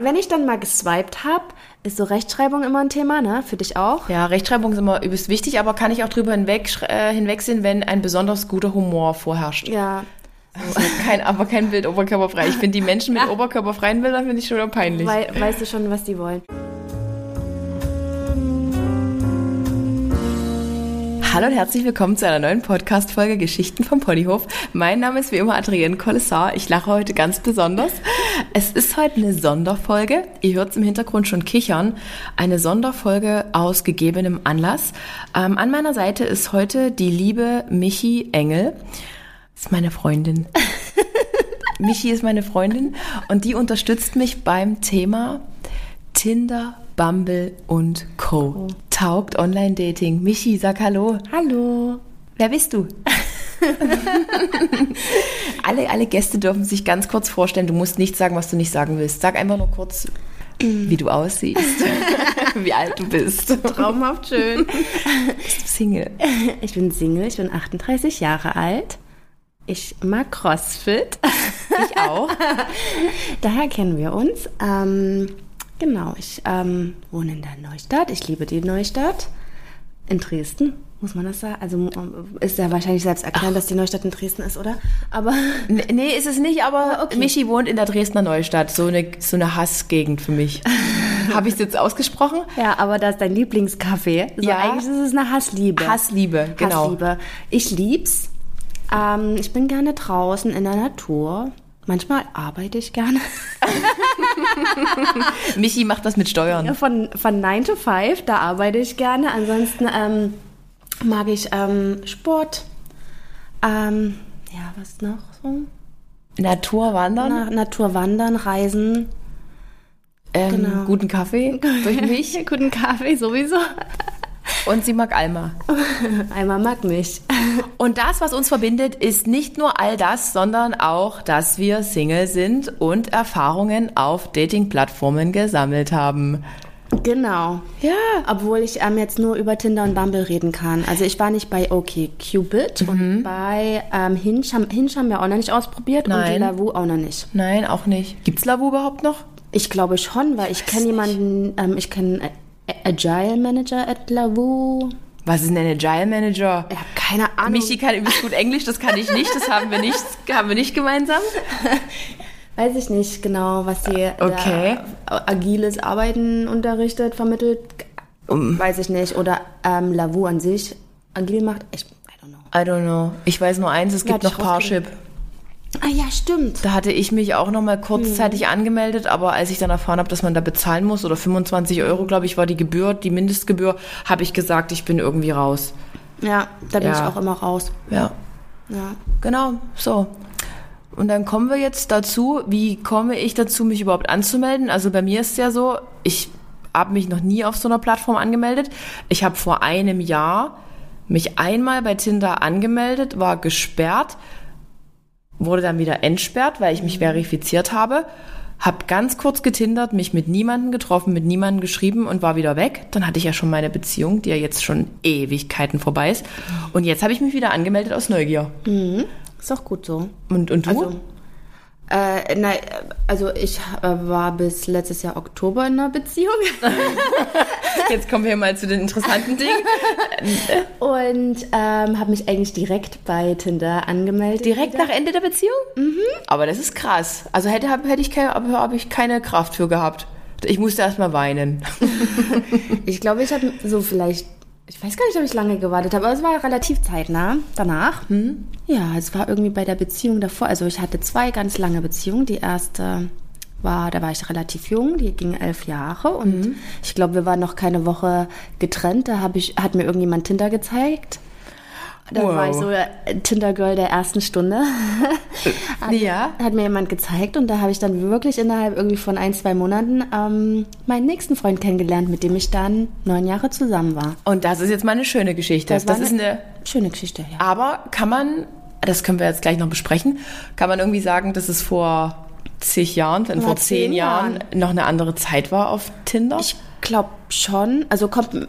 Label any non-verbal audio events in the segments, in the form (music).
Wenn ich dann mal geswiped habe, ist so Rechtschreibung immer ein Thema, ne? Für dich auch? Ja, Rechtschreibung ist immer übelst wichtig, aber kann ich auch drüber hinweg, äh, hinwegsehen, wenn ein besonders guter Humor vorherrscht. Ja. Also kein, aber kein Bild oberkörperfrei. Ich finde die Menschen mit oberkörperfreien Bildern finde ich schon peinlich. Wei weißt du schon, was die wollen? Hallo und herzlich willkommen zu einer neuen Podcast-Folge Geschichten vom Ponyhof. Mein Name ist wie immer Adrienne Collessar. Ich lache heute ganz besonders. Es ist heute eine Sonderfolge. Ihr hört es im Hintergrund schon kichern. Eine Sonderfolge aus gegebenem Anlass. Ähm, an meiner Seite ist heute die liebe Michi Engel. Das ist meine Freundin. (laughs) Michi ist meine Freundin und die unterstützt mich beim Thema Tinder, Bumble und Co. Taugt Online-Dating. Michi, sag Hallo. Hallo. Wer bist du? (laughs) alle, alle Gäste dürfen sich ganz kurz vorstellen. Du musst nicht sagen, was du nicht sagen willst. Sag einfach nur kurz, wie du aussiehst, (laughs) wie alt du bist. Traumhaft schön. (laughs) Bist du Single? Ich bin Single, ich bin 38 Jahre alt. Ich mag CrossFit. Ich auch. Daher kennen wir uns. Ähm, genau, ich ähm, wohne in der Neustadt. Ich liebe die Neustadt. In Dresden, muss man das sagen? Also ist ja wahrscheinlich selbst erklären, dass die Neustadt in Dresden ist, oder? Aber Nee, ist es nicht, aber (laughs) okay. Michi wohnt in der Dresdner Neustadt. So eine, so eine Hassgegend für mich. (laughs) Habe ich es jetzt ausgesprochen? ja, aber das ist dein Lieblingscafé. So, Ja. eigentlich ist es eine Hassliebe. Hassliebe, genau. Hassliebe. Ich lieb's. Ähm, ich bin gerne draußen in der Natur. Manchmal arbeite ich gerne. (laughs) Michi macht das mit Steuern. Von, von 9 to 5, da arbeite ich gerne. Ansonsten ähm, mag ich ähm, Sport. Ähm, ja, was noch so? Natur wandern, Na, Natur wandern, reisen. ähm, genau. guten Kaffee (laughs) durch mich. Guten Kaffee sowieso. Und sie mag Alma. (laughs) Einmal mag mich. (laughs) Und das, was uns verbindet, ist nicht nur all das, sondern auch, dass wir Single sind und Erfahrungen auf Dating-Plattformen gesammelt haben. Genau. Ja. Obwohl ich ähm, jetzt nur über Tinder und Bumble reden kann. Also ich war nicht bei OkCupid Mhm. und bei ähm, Hinge, haben, Hinge haben wir auch noch nicht ausprobiert Nein. und Lavu auch noch nicht. Nein, auch nicht. Gibt's Lavu überhaupt noch? Ich glaube schon, weil ich kenne jemanden, ähm, ich kenne A- Agile Manager at Lavu. Was ist denn ein Agile Manager? Ich habe keine Ahnung. Michi kann übelst gut Englisch, das kann ich nicht, das haben wir nicht, haben wir nicht gemeinsam. (laughs) Weiß ich nicht genau, was sie Okay. agiles Arbeiten unterrichtet, vermittelt. Weiß ich nicht. Oder ähm, Lavu an sich agil macht. Ich, I don't know. I don't know. Ich weiß nur eins, es gibt Ja, noch ich Parship. Ah ja, stimmt. Da hatte ich mich auch noch mal kurzzeitig Hm. angemeldet, aber als ich dann erfahren habe, dass man da bezahlen muss, oder 25 Euro, glaube ich, war die Gebühr, die Mindestgebühr, habe ich gesagt, ich bin irgendwie raus. Ja, da bin Ja. ich auch immer raus. Ja, Ja. genau, so. Und dann kommen wir jetzt dazu, wie komme ich dazu, mich überhaupt anzumelden? Also bei mir ist es ja so, ich habe mich noch nie auf so einer Plattform angemeldet. Ich habe vor einem Jahr mich einmal bei Tinder angemeldet, war gesperrt, wurde dann wieder entsperrt, weil ich mich verifiziert habe. Hab ganz kurz getindert, mich mit niemandem getroffen, mit niemandem geschrieben und war wieder weg. Dann hatte ich ja schon meine Beziehung, die ja jetzt schon Ewigkeiten vorbei ist. Und jetzt habe ich mich wieder angemeldet aus Neugier. Ist auch gut so. Und, und du? Also, äh, nein, also ich äh, war bis letztes Jahr Oktober in einer Beziehung (laughs) Jetzt kommen wir mal zu den interessanten Dingen. und ähm, habe mich eigentlich direkt bei Tinder angemeldet. Direkt nach Ende der Beziehung? Mhm. Aber das ist krass. Also hätte, hab- hätte ich, keine, hab, hab ich keine Kraft für gehabt. Ich musste erst mal weinen. (laughs) Ich glaube, ich habe so vielleicht, ich weiß gar nicht, ob ich lange gewartet habe, aber es war relativ zeitnah danach. Ja, es war irgendwie bei der Beziehung davor. Also ich hatte zwei ganz lange Beziehungen. Die erste war, da war ich relativ jung, die ging elf Jahre und ich glaube, wir waren noch keine Woche getrennt. Da hab ich, hat mir irgendjemand Tinder gezeigt. Da Wow. war ich so äh, Tinder-Girl der ersten Stunde. (laughs) hat, Ja. hat mir jemand gezeigt und da habe ich dann wirklich innerhalb irgendwie von ein, zwei Monaten ähm, meinen nächsten Freund kennengelernt, mit dem ich dann neun Jahre zusammen war. Und das ist jetzt mal eine schöne Geschichte. Das, war ist eine. schöne Geschichte, ja. Aber kann man, das können wir jetzt gleich noch besprechen, kann man irgendwie sagen, dass es vor zig Jahren, Vor vor zehn zehn Jahren noch eine andere Zeit war auf Tinder? Ich glaube schon, also kommt,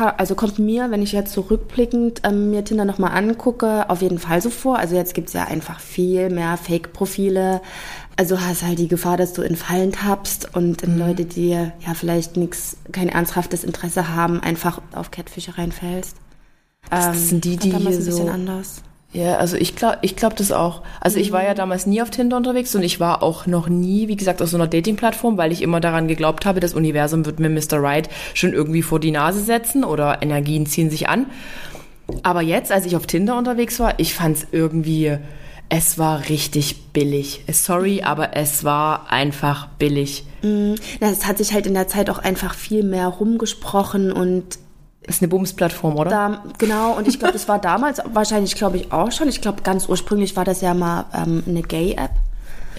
also kommt mir, wenn ich jetzt so rückblickend ähm, mir Tinder nochmal angucke, auf jeden Fall so vor. Also jetzt gibt's ja einfach viel mehr Fake-Profile. Also hast halt die Gefahr, dass du in Fallen tappst und in mhm. Leute, die ja vielleicht nichts, kein ernsthaftes Interesse haben, einfach auf Catfische reinfällst. Das ähm, sind die, die hier so anders. Ja, also ich glaube ich glaub das auch. Also mhm. ich war ja mhm. damals nie auf Tinder unterwegs und ich war auch noch nie, wie gesagt, auf so einer Dating-Plattform, weil ich immer daran geglaubt habe, das Universum wird mir Mr. Right schon irgendwie vor die Nase setzen oder Energien ziehen sich an. Aber jetzt, als ich auf Tinder unterwegs war, ich fand es irgendwie, es war richtig billig. Sorry, aber es war einfach billig. Mhm. Es hat sich halt in der Zeit auch einfach viel mehr rumgesprochen und ist eine Bums-Plattform, oder? Da, genau, und ich glaube, das war damals wahrscheinlich, glaube ich, auch schon. Ich glaube, ganz ursprünglich war das ja mal ähm, eine Gay-App.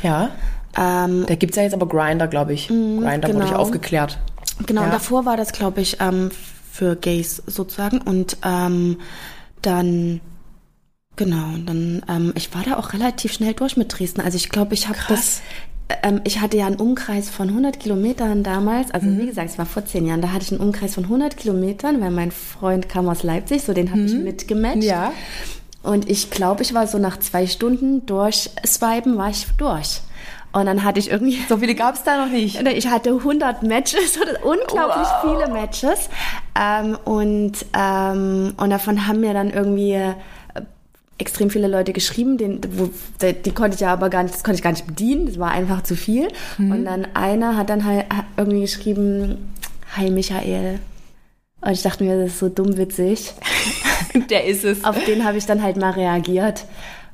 Ja. Ähm, da gibt es ja jetzt aber Grinder, glaube ich. Mhm, Grinder genau. wurde ich aufgeklärt. Genau, ja. und davor war das, glaube ich, ähm, für Gays sozusagen. Und ähm, dann, genau, dann, ähm, ich war da auch relativ schnell durch mit Dresden. Also ich glaube, ich habe das ähm, ich hatte ja einen Umkreis von 100 Kilometern damals, also mhm. wie gesagt, es war vor zehn Jahren, da hatte ich einen Umkreis von 100 Kilometern, weil mein Freund kam aus Leipzig, so den habe mhm. ich mitgematcht. Ja. Und ich glaube, ich war so nach zwei Stunden durch Swipen, war ich durch. Und dann hatte ich irgendwie. So viele gab es da noch nicht. Ich hatte 100 Matches, unglaublich wow. viele Matches. Ähm, und, ähm, und davon haben mir dann irgendwie extrem viele Leute geschrieben, den, wo, die konnte ich ja aber gar nicht, das konnte ich gar nicht bedienen, das war einfach zu viel. Mhm. Und dann einer hat dann halt irgendwie geschrieben, Hi Michael. Und ich dachte mir, das ist so dumm witzig. (laughs) Der ist es. Auf den habe ich dann halt mal reagiert.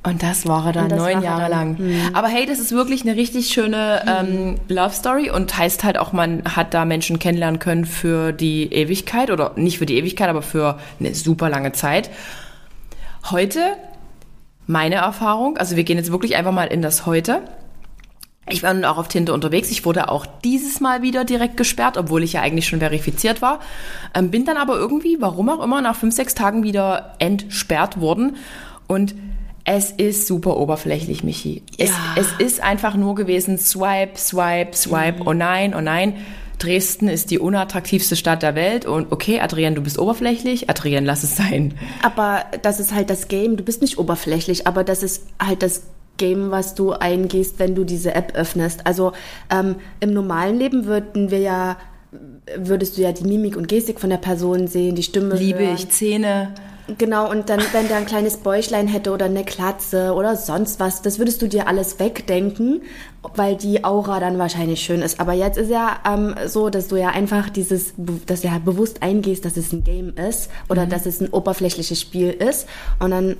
Und das war er dann neun Jahre dann, lang. Mh. Aber hey, das ist wirklich eine richtig schöne ähm, Love Story und heißt halt auch, man hat da Menschen kennenlernen können für die Ewigkeit oder nicht für die Ewigkeit, aber für eine super lange Zeit. Heute meine Erfahrung. Also wir gehen jetzt wirklich einfach mal in das Heute. Ich war nun auch auf Tinder unterwegs. Ich wurde auch dieses Mal wieder direkt gesperrt, obwohl ich ja eigentlich schon verifiziert war. Ähm, bin dann aber irgendwie, warum auch immer, nach fünf, sechs Tagen wieder entsperrt worden. Und es ist super oberflächlich, Michi. Ja. Es, es ist einfach nur gewesen, swipe, swipe, swipe, mhm. oh nein, oh nein. Dresden ist die unattraktivste Stadt der Welt und okay, Adrienne, du bist oberflächlich, Adrienne, lass es sein. Aber das ist halt das Game, du bist nicht oberflächlich, aber das ist halt das Game, was du eingehst, wenn du diese App öffnest. Also ähm, im normalen Leben würden wir ja würdest du ja die Mimik und Gestik von der Person sehen, die Stimme. Liebe hören. ich Zähne. Genau, und dann, wenn der ein kleines Bäuchlein hätte oder eine Klatze oder sonst was, das würdest du dir alles wegdenken, weil die Aura dann wahrscheinlich schön ist. Aber jetzt ist ja ähm, so, dass du ja einfach dieses, dass du ja bewusst eingehst, dass es ein Game ist oder mhm. dass es ein oberflächliches Spiel ist. Und dann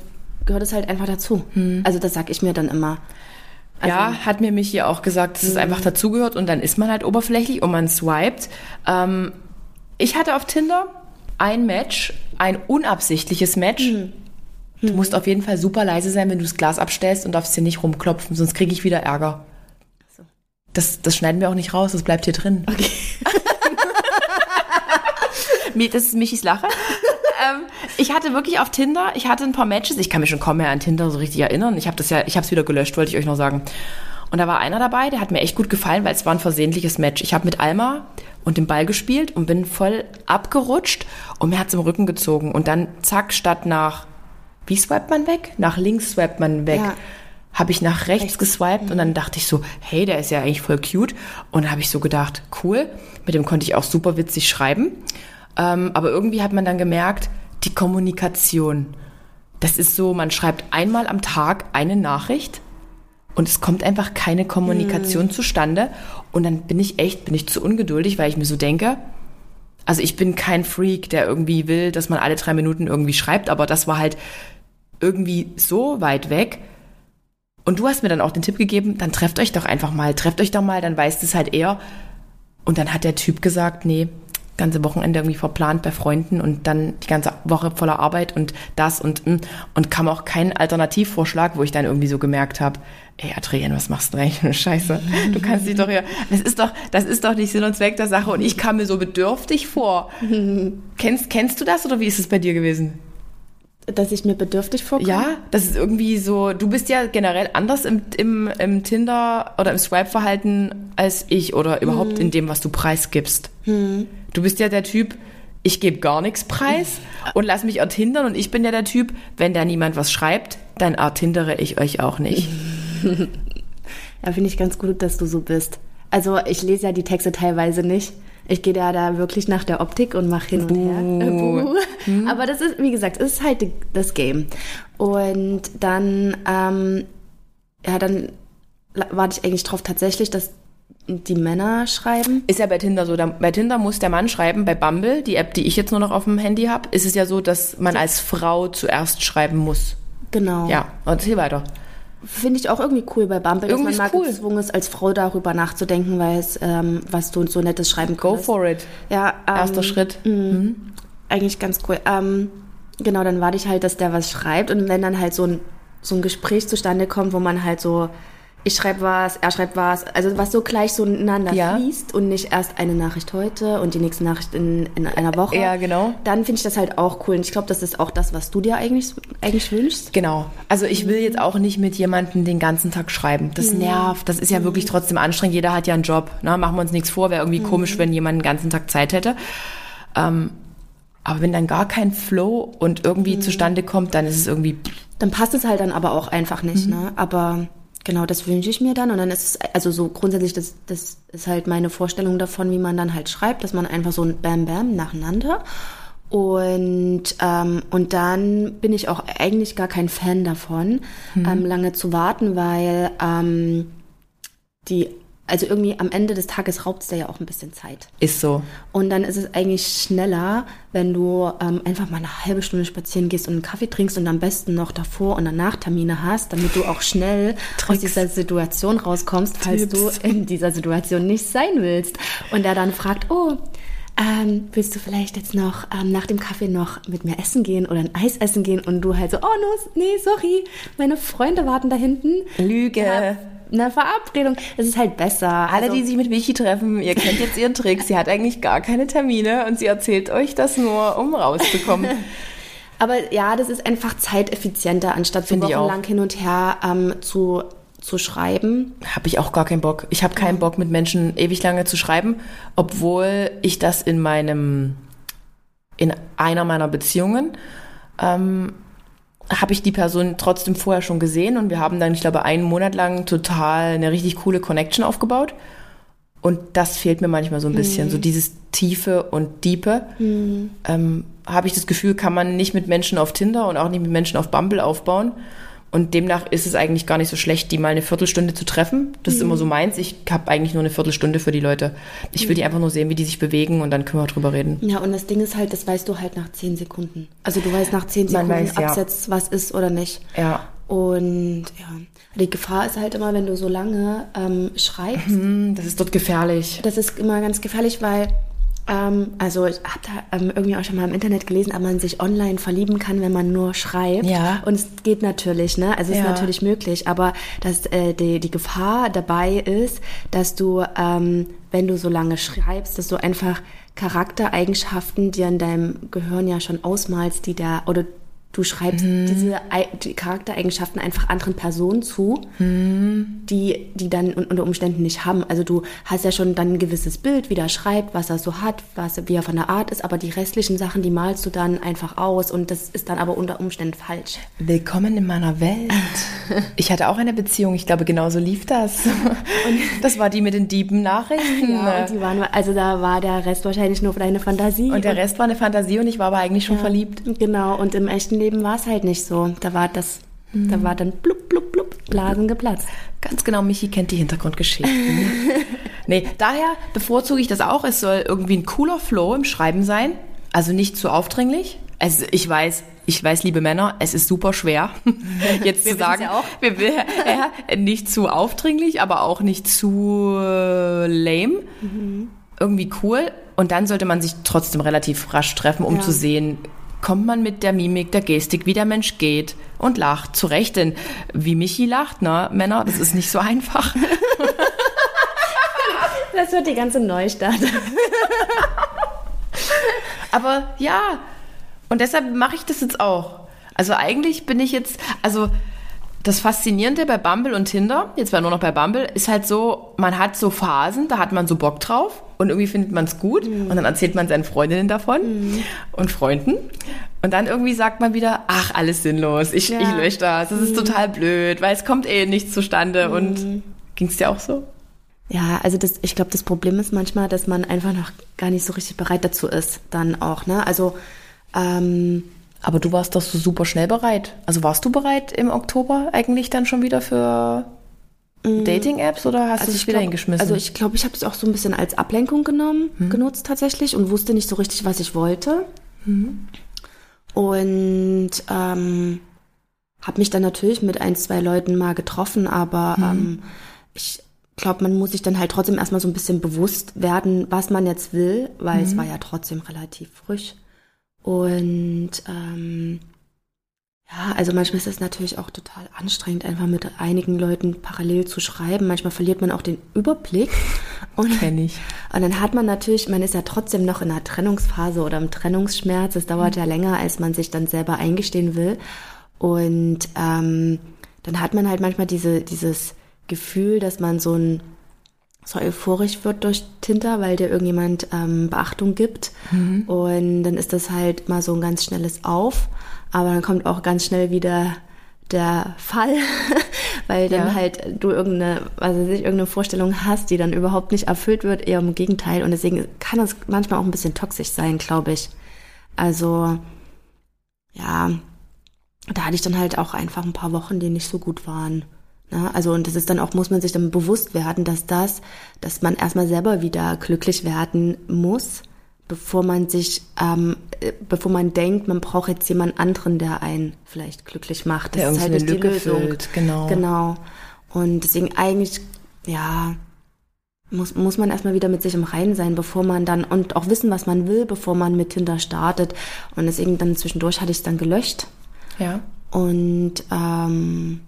gehört es halt einfach dazu. Mhm. Also das sag ich mir dann immer. Also, ja, hat mir Michi auch gesagt, dass es mhm. einfach dazugehört und dann ist man halt oberflächlich und man swiped. Ähm, ich hatte auf Tinder ein Match, ein unabsichtliches Match. Mhm. Du musst auf jeden Fall super leise sein, wenn du das Glas abstellst und darfst hier nicht rumklopfen, sonst kriege ich wieder Ärger. So. Das, das schneiden wir auch nicht raus, das bleibt hier drin. Okay. (laughs) das ist Michis Lache. ähm, ich hatte wirklich auf Tinder, ich hatte ein paar Matches, ich kann mich schon kaum mehr an Tinder so richtig erinnern. Ich habe das ja, ich habe es wieder gelöscht, wollte ich euch noch sagen. Und da war einer dabei, der hat mir echt gut gefallen, weil es war ein versehentliches Match. Ich habe mit Alma und dem Ball gespielt und bin voll abgerutscht und mir hat's im Rücken gezogen. Und dann zack, statt nach, wie swipet man weg? Nach links swipet man weg. Ja. Habe ich nach rechts, rechts. geswiped mhm. und dann dachte ich so, hey, der ist ja eigentlich voll cute. Und dann habe ich so gedacht, cool, mit dem konnte ich auch super witzig schreiben. Ähm, aber irgendwie hat man dann gemerkt, die Kommunikation. Das ist so, man schreibt einmal am Tag eine Nachricht und es kommt einfach keine Kommunikation hm. zustande. Und dann bin ich echt, bin ich zu ungeduldig, weil ich mir so denke, also ich bin kein Freak, der irgendwie will, dass man alle drei Minuten irgendwie schreibt, aber das war halt irgendwie so weit weg. Und du hast mir dann auch den Tipp gegeben, dann trefft euch doch einfach mal, trefft euch doch mal, dann weißt es halt eher. Und dann hat der Typ gesagt, nee, ganze Wochenende irgendwie verplant bei Freunden und dann die ganze Woche voller Arbeit und das und mm, und kam auch kein Alternativvorschlag, wo ich dann irgendwie so gemerkt habe, ey Adrienne, was machst du denn eigentlich Scheiße? Du kannst dich doch hier, das ist doch, das ist doch nicht Sinn und Zweck der Sache und ich kam mir so bedürftig vor. (laughs) kennst, kennst du das oder wie ist es bei dir gewesen? Dass ich mir bedürftig vorkomme? Ja, das ist irgendwie so, du bist ja generell anders im, im, im Tinder oder im Swipe-Verhalten als ich oder überhaupt hm. in dem, was du preisgibst. Hm. Du bist ja der Typ, ich gebe gar nichts preis und lass mich ertindern und ich bin ja der Typ, wenn da niemand was schreibt, dann ertindere ich euch auch nicht. (laughs) ja, finde ich ganz gut, dass du so bist. Also ich lese ja die Texte teilweise nicht. Ich gehe da, da wirklich nach der Optik und mache hin und her. Buh. Hm. Aber das ist, wie gesagt, es ist halt das Game. Und dann, ähm, ja, dann warte ich eigentlich drauf tatsächlich, dass die Männer schreiben. Ist ja bei Tinder so. Bei Tinder muss der Mann schreiben. Bei Bumble, die App, die ich jetzt nur noch auf dem Handy habe, ist es ja so, dass man als Frau zuerst schreiben muss. Genau. Ja, und hier weiter. Finde ich auch irgendwie cool bei Bumble, irgendwie dass man mal cool. gezwungen ist, als Frau darüber nachzudenken, weil es, ähm, was du so nettes schreiben kannst. Go for it. Ja, ähm, Erster Schritt. Mh, mhm. Eigentlich ganz cool. Ähm, genau, dann warte ich halt, dass der was schreibt und wenn dann halt so ein, so ein Gespräch zustande kommt, wo man halt so ich schreibe was, er schreibt was, also was so gleich so ineinander ja. fließt und nicht erst eine Nachricht heute und die nächste Nachricht in, in einer Woche. Ja, genau. Dann finde ich das halt auch cool und ich glaube, das ist auch das, was du dir eigentlich, eigentlich wünschst. Genau. Also ich will jetzt auch nicht mit jemandem den ganzen Tag schreiben. Das mhm. nervt, das ist ja mhm. wirklich trotzdem anstrengend. Jeder hat ja einen Job, ne? machen wir uns nichts vor, wäre irgendwie mhm. komisch, wenn jemand den ganzen Tag Zeit hätte. Ähm, aber wenn dann gar kein Flow und irgendwie mhm. zustande kommt, dann ist es irgendwie... Dann passt es halt dann aber auch einfach nicht, mhm. ne? Aber Genau, das wünsche ich mir dann. Und dann ist es, also so grundsätzlich, das, das ist halt meine Vorstellung davon, wie man dann halt schreibt, dass man einfach so ein Bam Bam nacheinander. Und, ähm, und dann bin ich auch eigentlich gar kein Fan davon, mhm. ähm, lange zu warten, weil ähm, die also irgendwie am Ende des Tages raubt es dir ja auch ein bisschen Zeit. Ist so. Und dann ist es eigentlich schneller, wenn du ähm, einfach mal eine halbe Stunde spazieren gehst und einen Kaffee trinkst und am besten noch davor und danach Termine hast, damit du auch schnell Tricks. aus dieser Situation rauskommst, falls Tipps. du in dieser Situation nicht sein willst. Und er dann fragt, oh, ähm, willst du vielleicht jetzt noch ähm, nach dem Kaffee noch mit mir essen gehen oder ein Eis essen gehen? Und du halt so, oh no, nee, sorry, meine Freunde warten da hinten. Lüge. Ja, eine Verabredung. Es ist halt besser. Alle, also, die sich mit Michi treffen, ihr kennt jetzt ihren Trick. Sie hat eigentlich gar keine Termine und sie erzählt euch das nur, um rauszukommen. (laughs) Aber ja, das ist einfach zeiteffizienter, anstatt so wochenlang hin und her ähm, zu zu schreiben? Habe ich auch gar keinen Bock. Ich habe keinen Bock, mit Menschen ewig lange zu schreiben, obwohl ich das in meinem, in einer meiner Beziehungen ähm, habe ich die Person trotzdem vorher schon gesehen und wir haben dann, ich glaube, einen Monat lang total eine richtig coole Connection aufgebaut. Und das fehlt mir manchmal so ein bisschen, mhm. so dieses Tiefe und Diepe. Mhm. Ähm, habe ich das Gefühl, kann man nicht mit Menschen auf Tinder und auch nicht mit Menschen auf Bumble aufbauen. Und demnach ist es eigentlich gar nicht so schlecht, die mal eine Viertelstunde zu treffen. Das mhm. ist immer so meins. Ich habe eigentlich nur eine Viertelstunde für die Leute. Ich will die einfach nur sehen, wie die sich bewegen und dann können wir drüber reden. Ja, und das Ding ist halt, das weißt du halt nach zehn Sekunden. Also du weißt nach zehn Sekunden weiß, absetzt, ja. was ist oder nicht. Ja. Und ja, die Gefahr ist halt immer, wenn du so lange ähm, schreibst. Mhm, das ist dort gefährlich. Das ist immer ganz gefährlich, weil ähm, also ich habe da ähm, irgendwie auch schon mal im Internet gelesen, ob man sich online verlieben kann, wenn man nur schreibt. Ja. Und es geht natürlich, ne? Also es ja. ist natürlich möglich, aber dass äh, die, die Gefahr dabei ist, dass du, ähm, wenn du so lange schreibst, dass du einfach Charaktereigenschaften, die an deinem Gehirn ja schon ausmalst, die da oder Du schreibst mhm. diese die Charaktereigenschaften einfach anderen Personen zu, mhm. die, die dann unter Umständen nicht haben. Also du hast ja schon dann ein gewisses Bild, wie der schreibt, was er so hat, was, wie er von der Art ist, aber die restlichen Sachen, die malst du dann einfach aus und das ist dann aber unter Umständen falsch. Willkommen in meiner Welt. (laughs) Ich hatte auch eine Beziehung, ich glaube, genauso lief das. Und (laughs) das war die mit den Dieben-Nachrichten. Ja, und die waren, also da war der Rest wahrscheinlich nur deine Fantasie. Und der Rest war eine Fantasie und ich war aber eigentlich schon ja, verliebt. Genau, und im echten Leben war es halt nicht so. Da war das, mhm. da war dann blub, blub, blub, Blasen geplatzt. Ganz genau, Michi kennt die Hintergrundgeschichten. (laughs) nee, daher bevorzuge ich das auch. Es soll irgendwie ein cooler Flow im Schreiben sein. Also nicht zu aufdringlich. Also ich weiß, ich weiß, liebe Männer, es ist super schwer, (laughs) jetzt zu sagen, ja wir, wir, (laughs) ja, nicht zu aufdringlich, aber auch nicht zu äh, lame. Mhm. Irgendwie cool. Und dann sollte man sich trotzdem relativ rasch treffen, um ja. zu sehen, kommt man mit der Mimik, der Gestik, wie der Mensch geht und lacht. Zu Recht, denn wie Michi lacht, ne, Männer, das ist nicht so einfach. (laughs) das wird die ganze Neustart. (laughs) Aber ja, und deshalb mache ich das jetzt auch. Also eigentlich bin ich jetzt, also das Faszinierende bei Bumble und Tinder, jetzt war nur noch bei Bumble, ist halt so, man hat so Phasen, da hat man so Bock drauf und irgendwie findet man es gut mhm. und dann erzählt man seinen Freundinnen davon mhm. und Freunden und dann irgendwie sagt man wieder, ach, alles sinnlos, ich, ja. ich lösche das, das ist mhm. total blöd, weil es kommt eh nichts zustande und mhm. ging es dir auch so? Ja, also das, ich glaube, das Problem ist manchmal, dass man einfach noch gar nicht so richtig bereit dazu ist, dann auch, ne? Also ähm, aber du warst doch so super schnell bereit. Also warst du bereit im Oktober eigentlich dann schon wieder für mm. Dating-Apps oder hast also du dich wieder glaub, hingeschmissen? Also ich glaube, ich habe es auch so ein bisschen als Ablenkung genommen, hm. genutzt tatsächlich und wusste nicht so richtig, was ich wollte. Hm. Und ähm, habe mich dann natürlich mit ein, zwei Leuten mal getroffen, aber hm. ähm, ich glaube, man muss sich dann halt trotzdem erstmal so ein bisschen bewusst werden, was man jetzt will, weil es mhm. war ja trotzdem relativ frisch. Und ähm, ja, also manchmal ist es natürlich auch total anstrengend, einfach mit einigen Leuten parallel zu schreiben. Manchmal verliert man auch den Überblick. Und, Kenn ich. Und dann hat man natürlich, man ist ja trotzdem noch in einer Trennungsphase oder im Trennungsschmerz. Es dauert mhm. ja länger, als man sich dann selber eingestehen will. Und ähm, dann hat man halt manchmal diese, dieses Gefühl, dass man so ein so euphorisch wird durch Tinder, weil dir irgendjemand ähm, Beachtung gibt. Mhm. Und dann ist das halt mal so ein ganz schnelles Auf. Aber dann kommt auch ganz schnell wieder der Fall, (laughs) weil dann ja. halt du irgendeine, was weiß ich, irgendeine Vorstellung hast, die dann überhaupt nicht erfüllt wird, eher im Gegenteil. Und deswegen kann das manchmal auch ein bisschen toxisch sein, glaube ich. Also, ja, da hatte ich dann halt auch einfach ein paar Wochen, die nicht so gut waren. Ja, also und das ist dann auch, muss man sich dann bewusst werden, dass das, dass man erstmal selber wieder glücklich werden muss, bevor man sich, ähm, äh, bevor man denkt, man braucht jetzt jemand anderen, der einen vielleicht glücklich macht. Das der ist halt eine Lücke Füllt, genau. Genau. Und deswegen eigentlich, ja, muss, muss man erstmal wieder mit sich im Reinen sein, bevor man dann und auch wissen, was man will, bevor man mit Tinder startet. Und deswegen dann zwischendurch hatte ich es dann gelöscht. Ja. Und ähm,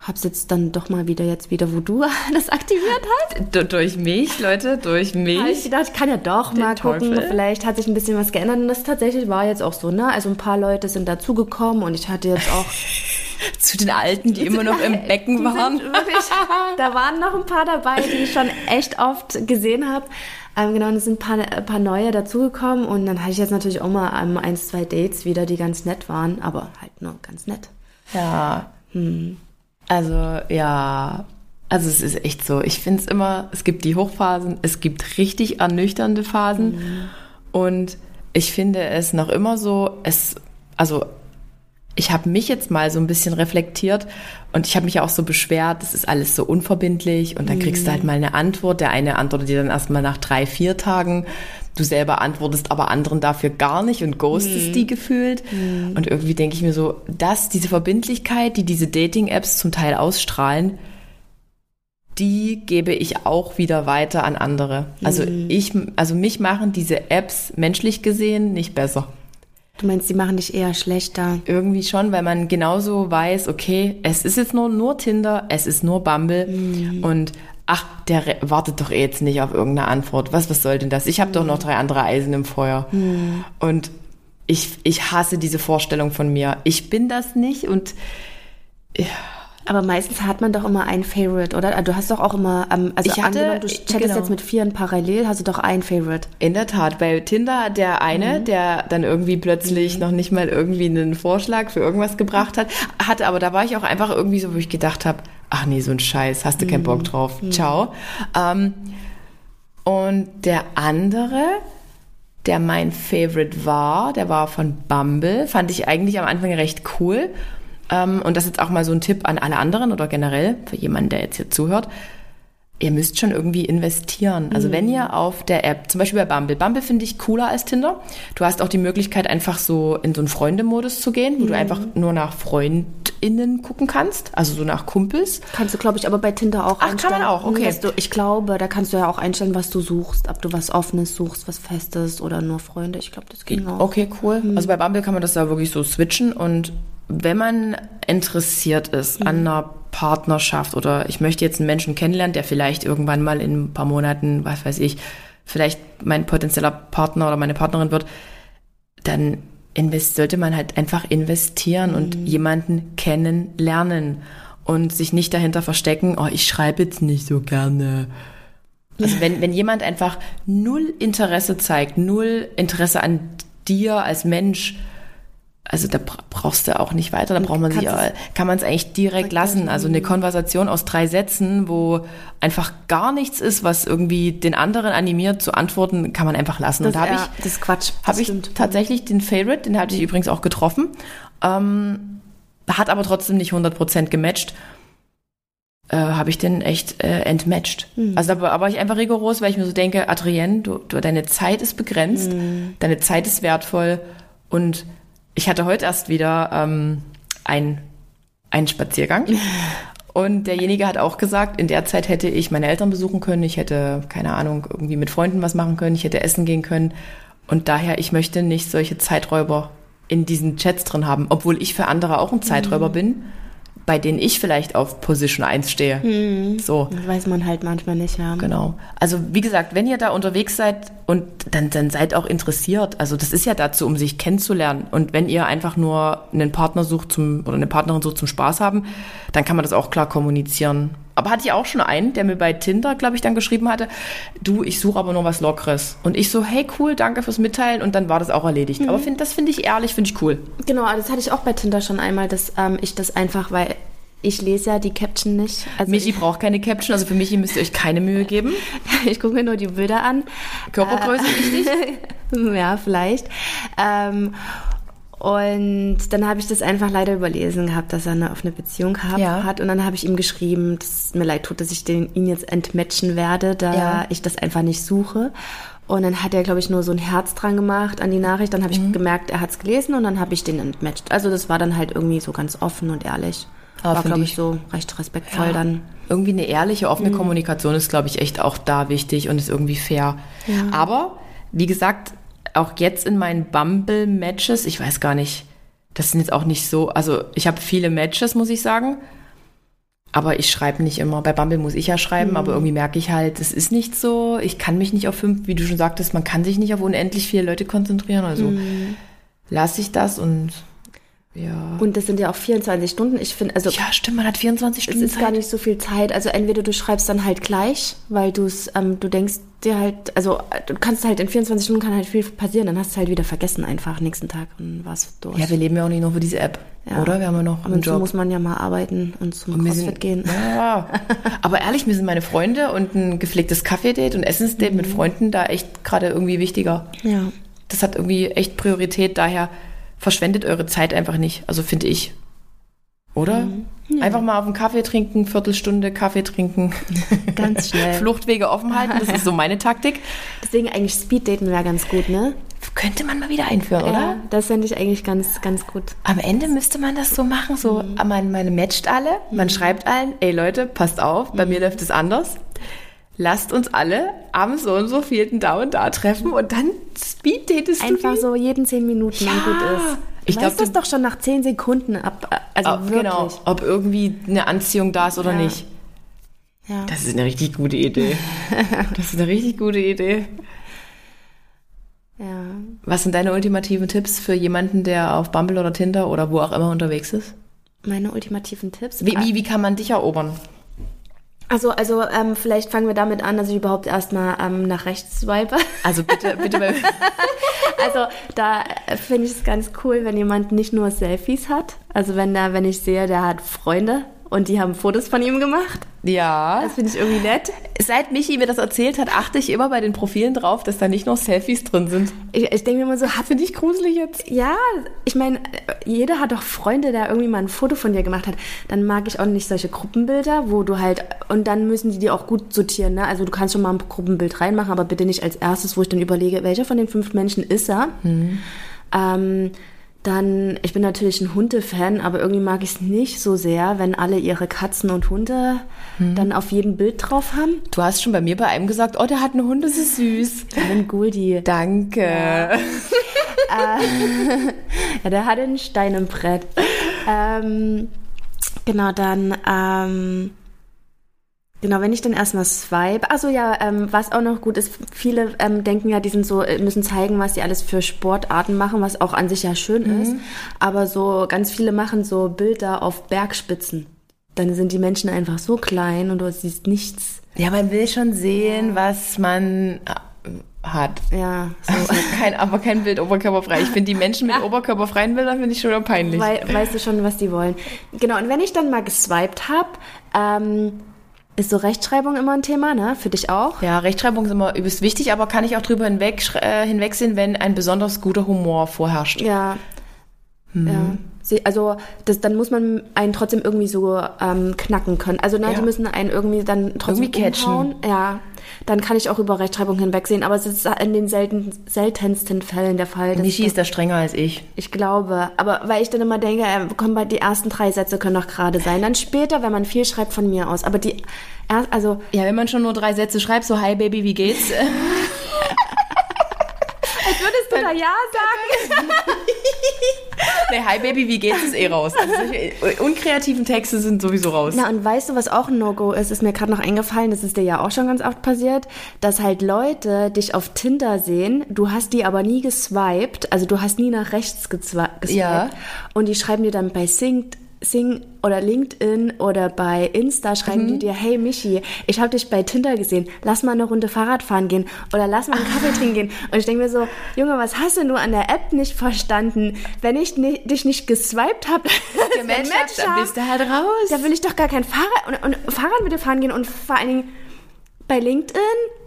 hab's jetzt dann doch mal wieder jetzt wieder, wo du (laughs) das aktiviert hast. D durch mich, Leute, durch mich. Habe ich gedacht, ich kann ja doch Den mal gucken, Teufel. vielleicht hat sich ein bisschen was geändert und das tatsächlich war jetzt auch so, ne? Also ein paar Leute sind dazugekommen und ich hatte jetzt auch (laughs) zu den Alten, die immer noch im (laughs) Becken waren. Wirklich, da waren noch ein paar dabei, die ich schon echt oft gesehen habe. Ähm, genau, und es sind ein paar, ein paar neue dazugekommen und dann hatte ich jetzt natürlich auch mal ähm, ein, zwei Dates wieder, die ganz nett waren, aber halt nur ganz nett. Ja. Hm. Also ja, also es ist echt so. Ich finde es immer, es gibt die Hochphasen, es gibt richtig ernüchternde Phasen mhm. und ich finde es noch immer so, es, also ich habe mich jetzt mal so ein bisschen reflektiert und ich habe mich auch so beschwert, das ist alles so unverbindlich und dann kriegst du halt mhm. mal eine Antwort. Der eine antwortet dir dann erstmal nach drei, vier Tagen. Du selber antwortest aber anderen dafür gar nicht und ghostest mhm. die gefühlt. Mhm. Und irgendwie denke ich mir so, dass diese Verbindlichkeit, die diese Dating-Apps zum Teil ausstrahlen, die gebe ich auch wieder weiter an andere. Also mhm. ich, also mich machen diese Apps menschlich gesehen nicht besser. Du meinst, die machen dich eher schlechter? Irgendwie schon, weil man genauso weiß, okay, es ist jetzt nur, nur Tinder, es ist nur Bumble mhm. und ach, der wartet doch eh jetzt nicht auf irgendeine Antwort. Was, was soll denn das? Ich habe mhm. doch noch drei andere Eisen im Feuer. Mhm. Und ich, ich hasse diese Vorstellung von mir. Ich bin das nicht und ja, aber meistens hat man doch immer ein Favorite, oder? Also du hast doch auch immer, ähm, also ich hatte, du chattest genau. jetzt mit vieren parallel, hast du doch ein Favorite. In der Tat, bei Tinder der eine, mhm. der dann irgendwie plötzlich mhm. noch nicht mal irgendwie einen Vorschlag für irgendwas gebracht hat, hatte, aber da war ich auch einfach irgendwie so, wo ich gedacht habe, ach nee, so ein Scheiß, hast du keinen Bock mhm. drauf, mhm. ciao. Ähm, und der andere, der mein Favorite war, der war von Bumble, fand ich eigentlich am Anfang recht cool ähm, und das ist jetzt auch mal so ein Tipp an alle anderen oder generell für jemanden, der jetzt hier zuhört. Ihr müsst schon irgendwie investieren. Also mhm. wenn ihr auf der App, zum Beispiel bei Bumble, Bumble finde ich cooler als Tinder. Du hast auch die Möglichkeit, einfach so in so einen Freundemodus zu gehen, wo mhm. du einfach nur nach FreundInnen gucken kannst, also so nach Kumpels. Kannst du, glaube ich, aber bei Tinder auch Ach, einstellen. kann man auch, okay. Du, ich glaube, da kannst du ja auch einstellen, was du suchst, ob du was Offenes suchst, was Festes oder nur Freunde. Ich glaube, das ging auch. Okay, cool. Mhm. Also bei Bumble kann man das da wirklich so switchen und wenn man interessiert ist mhm. an einer Partnerschaft oder ich möchte jetzt einen Menschen kennenlernen, der vielleicht irgendwann mal in ein paar Monaten, was weiß ich, vielleicht mein potenzieller Partner oder meine Partnerin wird, dann invest sollte man halt einfach investieren und Mhm. jemanden kennenlernen und sich nicht dahinter verstecken, oh, ich schreibe jetzt nicht so gerne. Also wenn, wenn jemand einfach null Interesse zeigt, null Interesse an dir als Mensch, also da bra- brauchst du auch nicht weiter, da braucht man sich, ja- kann man es eigentlich direkt lassen. Also eine Konversation aus drei Sätzen, wo einfach gar nichts ist, was irgendwie den anderen animiert zu antworten, kann man einfach lassen. Und da habe ja, ich, das ist Quatsch. Das habe ich tatsächlich den Favorite, den hatte ich übrigens auch getroffen, ähm, hat aber trotzdem nicht 100% gematcht. Äh, habe ich den echt äh, entmatcht. Hm. Also da war ich einfach rigoros, weil ich mir so denke, Adrienne, du, du, deine Zeit ist begrenzt, Hm. deine Zeit ist wertvoll und ich hatte heute erst wieder ähm, ein, einen Spaziergang. Und derjenige hat auch gesagt, in der Zeit hätte ich meine Eltern besuchen können, ich hätte, keine Ahnung, irgendwie mit Freunden was machen können, ich hätte essen gehen können. Und daher, ich möchte nicht solche Zeiträuber in diesen Chats drin haben, obwohl ich für andere auch ein Zeiträuber bin, bei denen ich vielleicht auf Position 1 stehe. So. Das weiß man halt manchmal nicht, ja. Genau. Also wie gesagt, wenn ihr da unterwegs seid und dann, dann seid auch interessiert. Also das ist ja dazu, um sich kennenzulernen. Und wenn ihr einfach nur einen Partner sucht zum oder eine Partnerin sucht zum Spaß haben, dann kann man das auch klar kommunizieren. Aber hatte ich auch schon einen, der mir bei Tinder, glaube ich, dann geschrieben hatte, du, ich suche aber nur was Lockeres. Und ich so, hey cool, danke fürs Mitteilen. Und dann war das auch erledigt. Aber find, das finde ich ehrlich, finde ich cool. Genau, aber das hatte ich auch bei Tinder schon einmal, dass ähm, ich das einfach, weil ich lese ja die Caption nicht. Also Michi braucht keine Caption, also für Michi müsst ihr euch keine Mühe geben. (laughs) ich, gucke mir nur die Bilder an. Körpergröße wichtig. (laughs) ja, vielleicht. Ähm, und dann habe ich das einfach leider überlesen gehabt, dass er eine offene Beziehung hab, Ja. hat. Und dann habe ich ihm geschrieben, dass es mir leid tut, dass ich den, ihn jetzt entmatchen werde, da Ja. ich das einfach nicht suche. Und dann hat er, glaube ich, nur so ein Herz dran gemacht an die Nachricht. Dann habe Mhm. ich gemerkt, er hat es gelesen und dann habe ich den entmatcht. Also das war dann halt irgendwie so ganz offen und ehrlich. Ah, war, glaube ich- so recht respektvoll Ja. dann. Irgendwie eine ehrliche, offene Kommunikation ist, glaube ich, echt auch da wichtig und ist irgendwie fair. Aber, wie gesagt, auch jetzt in meinen Bumble-Matches, ich weiß gar nicht, das sind jetzt auch nicht so, also ich habe viele Matches, muss ich sagen. Aber ich schreibe nicht immer. Bei Bumble muss ich ja schreiben, aber irgendwie merke ich halt, es ist nicht so. Ich kann mich nicht auf fünf, wie du schon sagtest, man kann sich nicht auf unendlich viele Leute konzentrieren. Also lasse ich das und ja. Und das sind ja auch 24 Stunden. Ich finde, also Ja, stimmt, man hat 24 Es Stunden ist gar nicht so viel Zeit. Also entweder du schreibst dann halt gleich, weil du es, ähm, du denkst dir halt, also äh, du kannst halt in 24 Stunden kann halt viel passieren, dann hast du halt wieder vergessen einfach nächsten Tag und war's durch. Ja, wir leben ja auch nicht nur für diese App, Ja. oder? Wir haben ja noch einen und so Job. muss man ja mal arbeiten und zum Und CrossFit sind, gehen. Ja. (laughs) Aber ehrlich, mir sind meine Freunde und ein gepflegtes Kaffee-Date und Essensdate Mhm. mit Freunden da echt gerade irgendwie wichtiger. Ja. Das hat irgendwie echt Priorität, daher verschwendet eure Zeit einfach nicht. Also finde ich. Oder? Mhm. Einfach mal auf einen Kaffee trinken, Viertelstunde Kaffee trinken. (laughs) Ganz schnell. Fluchtwege offen halten, das ist so meine Taktik. Deswegen eigentlich Speeddaten wäre ganz gut, ne? Könnte man mal wieder einführen, oder? Ja, das fände ich eigentlich ganz, ganz gut. Am Ende müsste man das so machen, so Mhm. man, man matcht alle, man schreibt allen, ey Leute, passt auf, bei Mhm. mir läuft es anders. Lasst uns alle am so und so vielten da und da treffen und dann speeddatest du Einfach so jeden 10 Minuten Ja. gut ist. Ich Ich glaub, weiß das doch schon nach 10 Sekunden ab. Also Ob, wirklich. genau, ob irgendwie eine Anziehung da ist oder Ja. nicht. Ja. Das ist eine richtig gute Idee. (laughs) das ist eine richtig gute Idee. ja. Was sind deine ultimativen Tipps für jemanden, der auf Bumble oder Tinder oder wo auch immer unterwegs ist? Meine ultimativen Tipps. Wie, wie, wie kann man dich erobern? Also, also ähm, vielleicht fangen wir damit an, dass ich überhaupt erstmal ähm, nach rechts swipe. Also bitte, bitte (laughs) Also da äh, finde ich es ganz cool, wenn jemand nicht nur Selfies hat. Also wenn da, wenn ich sehe, der hat Freunde und die haben Fotos von ihm gemacht. ja. Das finde ich irgendwie nett. Seit Michi mir das erzählt hat, achte ich immer bei den Profilen drauf, dass da nicht nur Selfies drin sind. Ich, ich denke mir immer so, hat Finde ich gruselig jetzt. ja, ich meine, jeder hat doch Freunde, der irgendwie mal ein Foto von dir gemacht hat. Dann mag ich auch nicht solche Gruppenbilder, wo du halt, und dann müssen die dir auch gut sortieren, ne? Also du kannst schon mal ein Gruppenbild reinmachen, aber bitte nicht als erstes, wo ich dann überlege, welcher von den fünf Menschen ist er. Ähm, dann, ich bin natürlich ein Hundefan, aber irgendwie mag ich es nicht so sehr, wenn alle ihre Katzen und Hunde dann auf jedem Bild drauf haben. Du hast schon bei mir bei einem gesagt, oh, der hat einen Hund, das ist süß. (laughs) Ein Goldie. Danke. Ja, (laughs) (laughs) der hatte einen Stein im Brett. ähm, genau, dann, ähm, Genau, wenn ich dann erstmal swipe. Also ja, ähm, was auch noch gut ist, viele ähm, denken ja, die sind so, äh, müssen zeigen, was sie alles für Sportarten machen, was auch an sich ja schön mhm. ist. Aber so ganz viele machen so Bilder auf Bergspitzen. Dann sind die Menschen einfach so klein und du siehst nichts. Ja, man will schon sehen, was man hat. Ja. So. Also kein, aber kein Bild oberkörperfrei. Ich finde die Menschen mit (laughs) oberkörperfreien Bildern finde ich schon peinlich. Weil, weißt du schon, was die wollen. Genau, und wenn ich dann mal geswiped habe, ähm, ist so Rechtschreibung immer ein Thema, ne? Für dich auch? Ja, Rechtschreibung ist immer übelst wichtig, aber kann ich auch drüber hinweg, äh, hinwegsehen, wenn ein besonders guter Humor vorherrscht. Ja. Hm. Ja. Also das, dann muss man einen trotzdem irgendwie so ähm, knacken können. Also ne, ja. die müssen einen irgendwie dann trotzdem irgendwie catchen. Umhauen. Ja dann kann ich auch über Rechtschreibung hinwegsehen. Aber es ist in den selten, seltensten Fällen der Fall. Michi ist da strenger als ich. Ich glaube. Aber weil ich dann immer denke, äh, komm, die ersten drei Sätze können doch gerade sein. Dann später, wenn man viel schreibt, von mir aus. Aber die, also. Ja, wenn man schon nur drei Sätze schreibt, so, hi Baby, wie geht's? (laughs) Als würdest du dann, da Ja sagen. (laughs) nee, hi Baby, wie geht's? Ist eh raus. Also unkreativen Texte sind sowieso raus. Na, und weißt du, was auch ein No-Go ist? Ist mir gerade noch eingefallen, das ist dir ja auch schon ganz oft passiert, dass halt Leute dich auf Tinder sehen, du hast die aber nie geswiped, also du hast nie nach rechts geswiped. Ja. Und die schreiben dir dann bei Sync Sing oder LinkedIn oder bei Insta schreiben mhm. die dir, hey Michi, ich habe dich bei Tinder gesehen, lass mal eine Runde Fahrrad fahren gehen oder lass mal einen Kaffee trinken gehen. Und ich denke mir so, Junge, was hast du an der App nicht verstanden? Wenn ich ni dich nicht geswiped habe, (laughs) hab, dann bist du halt raus. Da will ich doch gar kein Fahrrad und, und Fahrrad mit dir fahren gehen und vor allen Dingen bei LinkedIn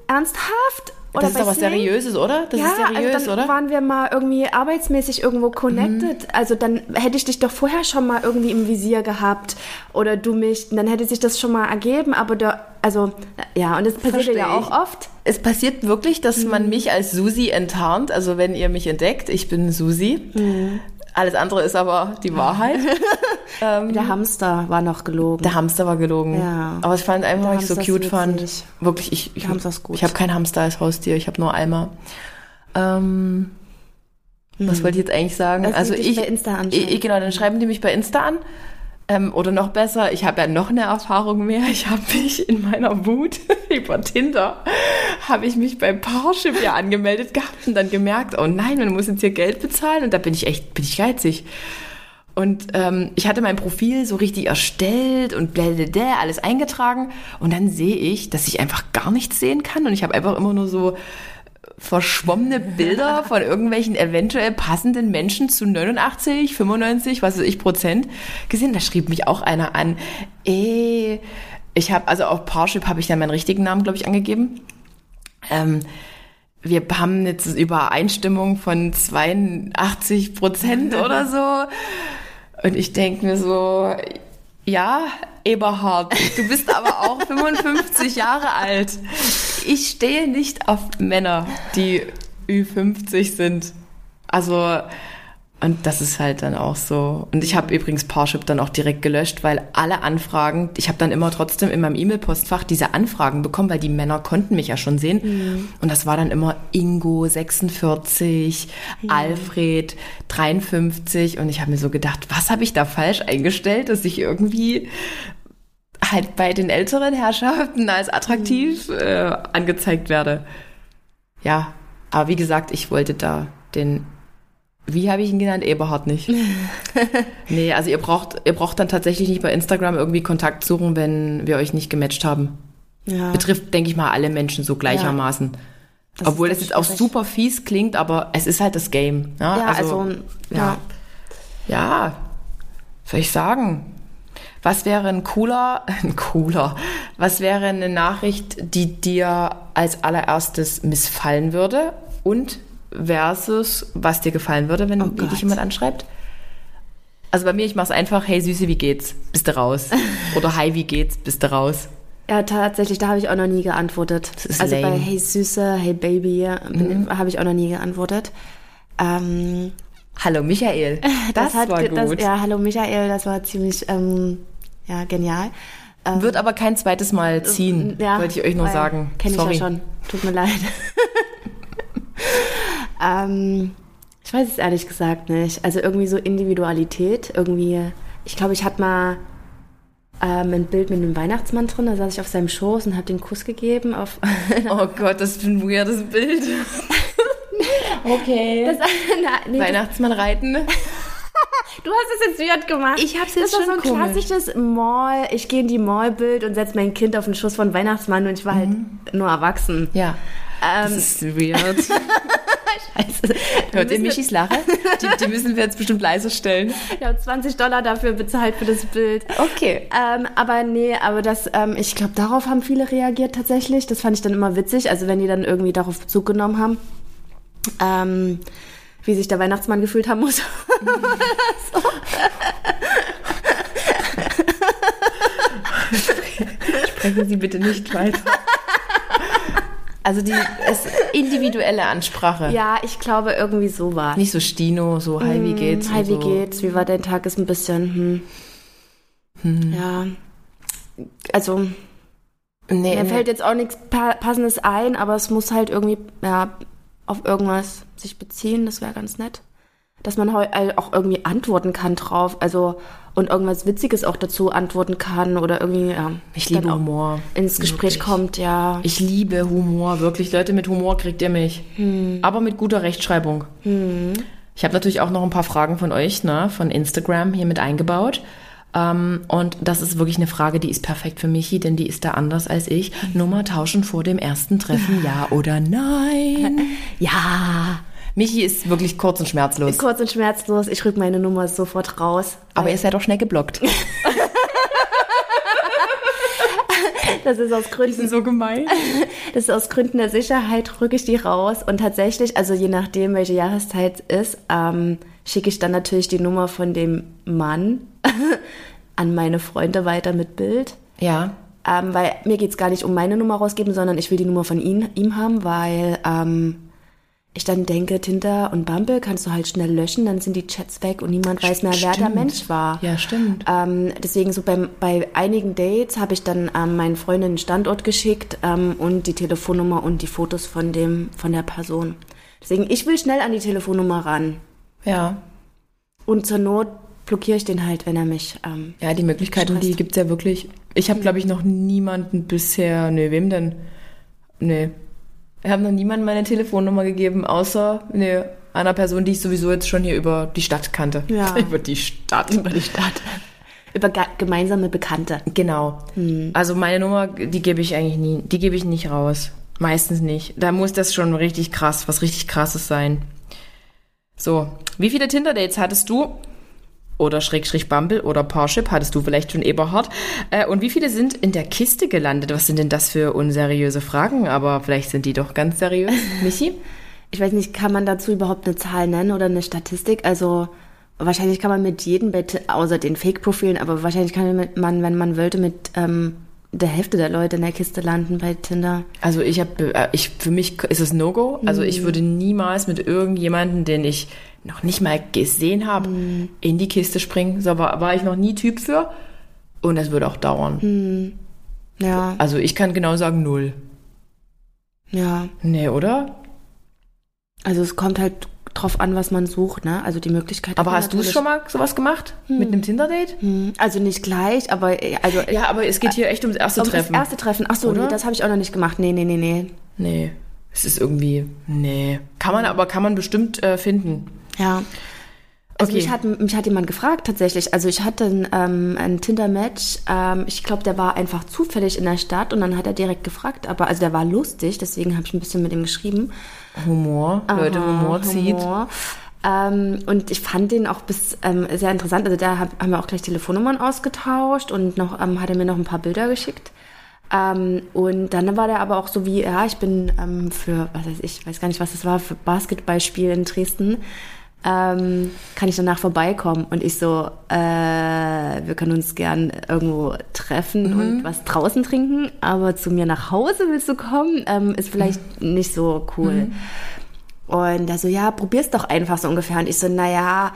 ernsthaft oder das ist doch was Seriöses, oder? Das ja, ist seriös, also dann oder? waren wir mal irgendwie arbeitsmäßig irgendwo connected. Mhm. Also dann hätte ich dich doch vorher schon mal irgendwie im Visier gehabt oder du mich, dann hätte sich das schon mal ergeben. Aber da, also ja, und das passiert ja auch oft. Es passiert wirklich, dass mhm. man mich als Susi enttarnt. Also wenn ihr mich entdeckt, ich bin Susi. Mhm. Alles andere ist aber die Wahrheit. (laughs) ähm, der Hamster war noch gelogen. Der Hamster war gelogen. Ja. Aber ich fand einfach, weil ich so cute fand. Wirklich, ich, ich, ich habe kein Hamster als Haustier, ich habe nur Alma. Ähm, hm. Was wollte ich jetzt eigentlich sagen? Also, also ich, bei Insta ich, genau, dann schreiben die mich bei Insta an. Ähm, oder noch besser, ich habe ja noch eine Erfahrung mehr. Ich habe mich in meiner Wut (laughs) über Tinder, habe ich mich beim Parship ja angemeldet gehabt und dann gemerkt, oh nein, man muss jetzt hier Geld bezahlen und da bin ich echt, bin ich geizig. Und ähm, ich hatte mein Profil so richtig erstellt und blablabla, alles eingetragen und dann sehe ich, dass ich einfach gar nichts sehen kann und ich habe einfach immer nur so verschwommene Bilder (laughs) von irgendwelchen eventuell passenden Menschen zu 89, 95, was weiß ich, Prozent gesehen. Da schrieb mich auch einer an, ey, ich habe, also auf Parship habe ich dann meinen richtigen Namen, glaube ich, angegeben. Ähm, wir haben jetzt Übereinstimmung von 82 Prozent (laughs) oder so. Und ich denke mir so, ja, Eberhard, du bist aber auch 55 Jahre alt. Ich stehe nicht auf Männer, die Ü50 sind. Also, und das ist halt dann auch so. Und ich habe übrigens Parship dann auch direkt gelöscht, weil alle Anfragen, ich habe dann immer trotzdem in meinem E-Mail-Postfach diese Anfragen bekommen, weil die Männer konnten mich ja schon sehen. Mhm. Und das war dann immer Ingo 46, mhm. Alfred 53. Und ich habe mir so gedacht, was habe ich da falsch eingestellt, dass ich irgendwie halt bei den älteren Herrschaften als attraktiv mhm. äh, angezeigt werde. Ja, aber wie gesagt, ich wollte da den wie habe ich ihn genannt? Eberhard nicht. (laughs) nee, also ihr braucht, ihr braucht dann tatsächlich nicht bei Instagram irgendwie Kontakt suchen, wenn wir euch nicht gematcht haben. Ja. Betrifft, denke ich mal, alle Menschen so gleichermaßen. Ja. Das Obwohl das jetzt auch super fies klingt, aber es ist halt das Game. Ja, ja also, also ja. ja. Ja, soll ich sagen? Was wäre ein cooler, (laughs) ein cooler, was wäre eine Nachricht, die dir als allererstes missfallen würde und versus was dir gefallen würde, wenn oh dich jemand anschreibt? Also bei mir, ich mache es einfach, hey Süße, wie geht's? Bist du raus? (laughs) Oder hi, wie geht's? Bist du raus? Ja, tatsächlich, da habe ich auch noch nie geantwortet. also lame. bei Hey Süße, Hey Baby mhm. habe ich auch noch nie geantwortet. Ähm, hallo Michael, (laughs) das, das hat, war gut. Das, ja, hallo Michael, das war ziemlich ähm, ja, genial. Ähm, Wird aber kein zweites Mal ziehen, ja, wollte ich euch nur sagen. Kenne ich ja schon. Tut mir leid. (laughs) ähm, ich weiß es ehrlich gesagt nicht. Also irgendwie so Individualität, irgendwie. Ich glaube, ich hatte mal ähm, ein Bild mit einem Weihnachtsmann drin. Da saß ich auf seinem Schoß und habe den Kuss gegeben. Auf (laughs) Oh Gott, das ist ein weirdes Bild. (laughs) okay. das, na, nee, Weihnachtsmann reiten. Du hast es jetzt weird gemacht. Ich hab's jetzt das war schon so ein komisch. klassisches Mall. Ich gehe in die Mallbild und setze mein Kind auf den Schoß von Weihnachtsmann und ich war halt nur erwachsen. Ja. Das Ähm, ist weird. (laughs) Scheiße. Hört ihr Michis Lache? Die, die müssen wir jetzt bestimmt leiser stellen. Ich habe 20 Dollar dafür bezahlt für das Bild. Okay. Ähm, aber nee, aber das, ähm, ich glaube, darauf haben viele reagiert tatsächlich. Das fand ich dann immer witzig. Also wenn die dann irgendwie darauf Bezug genommen haben, ähm, wie sich der Weihnachtsmann gefühlt haben muss. (laughs) Sprechen Sie bitte nicht weiter. Also die es individuelle Ansprache. ja, ich glaube, irgendwie so war. Nicht so Stino, so hi, wie geht's? Hi, wie so. geht's? Wie war dein Tag? Ist ein bisschen, hm. Ja. Also, Nee, mir nee. fällt jetzt auch nichts pa Passendes ein, aber es muss halt irgendwie, ja, auf irgendwas sich beziehen. Das wäre ganz nett. Dass man äh, auch irgendwie antworten kann drauf. Also, und irgendwas Witziges auch dazu antworten kann oder irgendwie, ja. Ich liebe Humor. Ins Gespräch Wirklich. kommt, ja. Ich liebe Humor, wirklich. Leute, mit Humor kriegt ihr mich. Aber mit guter Rechtschreibung. Ich habe natürlich auch noch ein paar Fragen von euch, ne, von Instagram hier mit eingebaut. Ähm, und das ist wirklich eine Frage, die ist perfekt für Michi, denn die ist da anders als ich. Nummer tauschen vor dem ersten Treffen, ja oder nein? (laughs) Ja. Michi ist wirklich kurz und schmerzlos. Kurz und schmerzlos. Ich rück meine Nummer sofort raus. Aber ihr seid doch schnell geblockt. (laughs) Das ist aus Gründen so gemein. (laughs) Das ist aus Gründen der Sicherheit, rücke ich die raus. Und tatsächlich, also je nachdem, welche Jahreszeit ist, ähm, schicke ich dann natürlich die Nummer von dem Mann (laughs) an meine Freunde weiter mit Bild. Ja. Ähm, weil mir geht's gar nicht um meine Nummer rausgeben, sondern ich will die Nummer von ihm, ihm haben, weil ähm, ich dann denke, Tinder und Bumble kannst du halt schnell löschen, dann sind die Chats weg und niemand weiß mehr, wer der Stimmt. Mensch war. Ja, stimmt. Ähm, deswegen so beim, bei einigen Dates habe ich dann ähm, meinen Freundinnen einen Standort geschickt ähm, und die Telefonnummer und die Fotos von dem von der Person. Deswegen ich will schnell an die Telefonnummer ran Ja. und zur Not blockiere ich den halt, wenn er mich. Ähm, Ja, die Möglichkeiten, die Stresst. gibt's ja wirklich. Ich habe, glaube ich, noch niemanden bisher. Nee, wem denn? Nee. Ich habe noch niemandem meine Telefonnummer gegeben, außer nee, einer Person, die ich sowieso jetzt schon hier über die Stadt kannte. Ja. (laughs) über die Stadt. über die Stadt. Über gemeinsame Bekannte. Genau. Also meine Nummer, die gebe ich eigentlich nie, die gebe ich nicht raus. Meistens nicht. Da muss das schon richtig krass, was richtig krasses sein. So, wie viele Tinder-Dates hattest du? Oder Schrägstrich Bumble oder Parship hattest du vielleicht schon Eberhard. Äh, und wie viele sind in der Kiste gelandet? Was sind denn das für unseriöse Fragen? Aber vielleicht sind die doch ganz seriös. (laughs) Michi? Ich weiß nicht, kann man dazu überhaupt eine Zahl nennen oder eine Statistik? Also wahrscheinlich kann man mit jedem Bett, außer den Fake-Profilen, aber wahrscheinlich kann man, wenn man wollte, mit ähm, der Hälfte der Leute in der Kiste landen bei Tinder. Also ich habe, äh, ich für mich ist es No-Go. Also ich würde niemals mit irgendjemanden, den ich noch nicht mal gesehen habe, in die Kiste springen. So war, war ich noch nie Typ für. Und das würde auch dauern. Ja, Also ich kann genau sagen null. ja. Nee, oder? Also es kommt halt drauf an, was man sucht, ne? Also die Möglichkeit. Aber hast du schon mal sowas gemacht? Mit einem Tinder-Date? Hm, Also nicht gleich, aber äh, also Ja, aber es geht hier echt ums erste um Treffen. das erste Treffen. Ach so, nee, das habe ich auch noch nicht gemacht. Nee, nee, nee, nee. nee. Es ist irgendwie. Nee. Kann man aber kann man bestimmt äh, finden. Ja. Also Okay. mich, hat, mich hat jemand gefragt tatsächlich. Also ich hatte ein, ähm, ein Tinder-Match. Ähm, ich glaube, der war einfach zufällig in der Stadt und dann hat er direkt gefragt. Aber also der war lustig, deswegen habe ich ein bisschen mit ihm geschrieben. Humor. Leute, Aha, Humor zieht. Humor. Ähm, und ich fand den auch bis ähm, sehr interessant. Also da hab, haben wir auch gleich Telefonnummern ausgetauscht und noch ähm, hat er mir noch ein paar Bilder geschickt. Ähm, und dann war der aber auch so wie, ja, ich bin ähm, für, was weiß ich, weiß gar nicht, was das war, für Basketballspiel in Dresden. Ähm, kann ich danach vorbeikommen? Und ich so, äh, wir können uns gern irgendwo treffen und was draußen trinken, aber zu mir nach Hause willst du kommen? Ähm, ist vielleicht nicht so cool. Und er so, ja, probier's doch einfach so ungefähr. Und ich so, naja,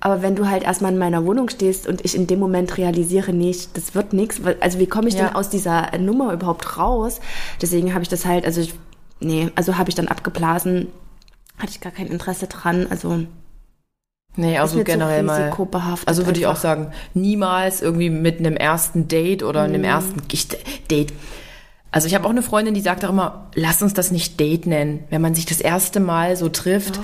aber wenn du halt erstmal in meiner Wohnung stehst und ich in dem Moment realisiere, nicht, das wird nichts, also wie komme ich Ja. denn aus dieser Nummer überhaupt raus? Deswegen habe ich das halt, also ich, nee, also habe ich dann abgeblasen, hatte ich gar kein Interesse dran, also Nee, also generell mal. risikobehaftet Also würde ich auch sagen, niemals irgendwie mit einem ersten Date oder Mhm. einem ersten ich, Date. Also ich habe auch eine Freundin, die sagt auch immer, lass uns das nicht Date nennen, wenn man sich das erste Mal so trifft.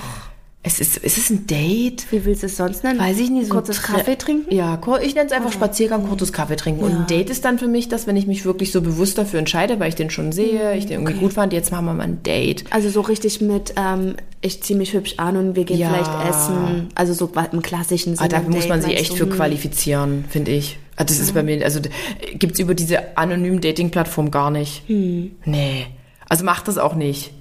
Es ist, ist es ein Date? Wie willst du es sonst nennen? Weiß ich nicht. So kurzes Kaffee trinken? Ja, ich nenne es einfach Spaziergang, kurzes Kaffee trinken. Und Ja. ein Date ist dann für mich das, wenn ich mich wirklich so bewusst dafür entscheide, weil ich den schon sehe, ich den irgendwie gut fand, jetzt machen wir mal ein Date. Also so richtig mit, ähm, ich ziehe mich hübsch an und wir gehen Ja. vielleicht essen. Also so im klassischen Sinne. Ah, da ein muss man sich echt für Hm. qualifizieren, finde ich. Also das ist bei mir, also gibt es über diese anonymen Dating-Plattform gar nicht. Hm. Nee. Also macht das auch nicht.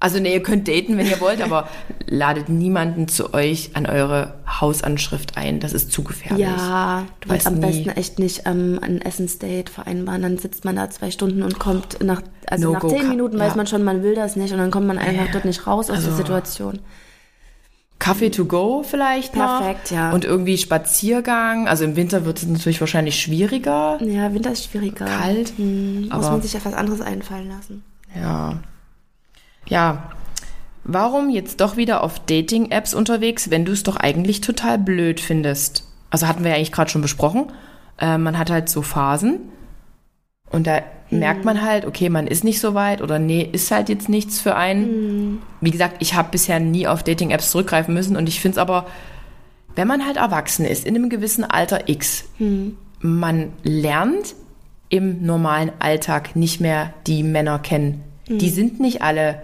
Also nee, ihr könnt daten, wenn ihr wollt, aber (laughs) ladet niemanden zu euch an eure Hausanschrift ein. Das ist zu gefährlich. Ja, Du weißt am nie. besten echt nicht ähm, ein Essensdate vereinbaren. Dann sitzt man da zwei Stunden und kommt nach, also nach No-go, zehn Minuten weiß ja. man schon, man will das nicht und dann kommt man einfach dort nicht raus aus Also der Situation. Kaffee to go vielleicht noch. Perfekt, ja. Und irgendwie Spaziergang. Also im Winter wird es natürlich wahrscheinlich schwieriger. Ja, Winter ist schwieriger. Kalt. Hm, muss man sich etwas anderes einfallen lassen. Ja. Ja. Warum jetzt doch wieder auf Dating-Apps unterwegs, wenn du es doch eigentlich total blöd findest? Also hatten wir ja eigentlich gerade schon besprochen. Äh, man hat halt so Phasen. Und da merkt man halt, okay, man ist nicht so weit oder nee, ist halt jetzt nichts für einen. Wie gesagt, ich habe bisher nie auf Dating-Apps zurückgreifen müssen und ich finde es aber, wenn man halt erwachsen ist, in einem gewissen Alter X, man lernt im normalen Alltag nicht mehr die Männer kennen. Die sind nicht alle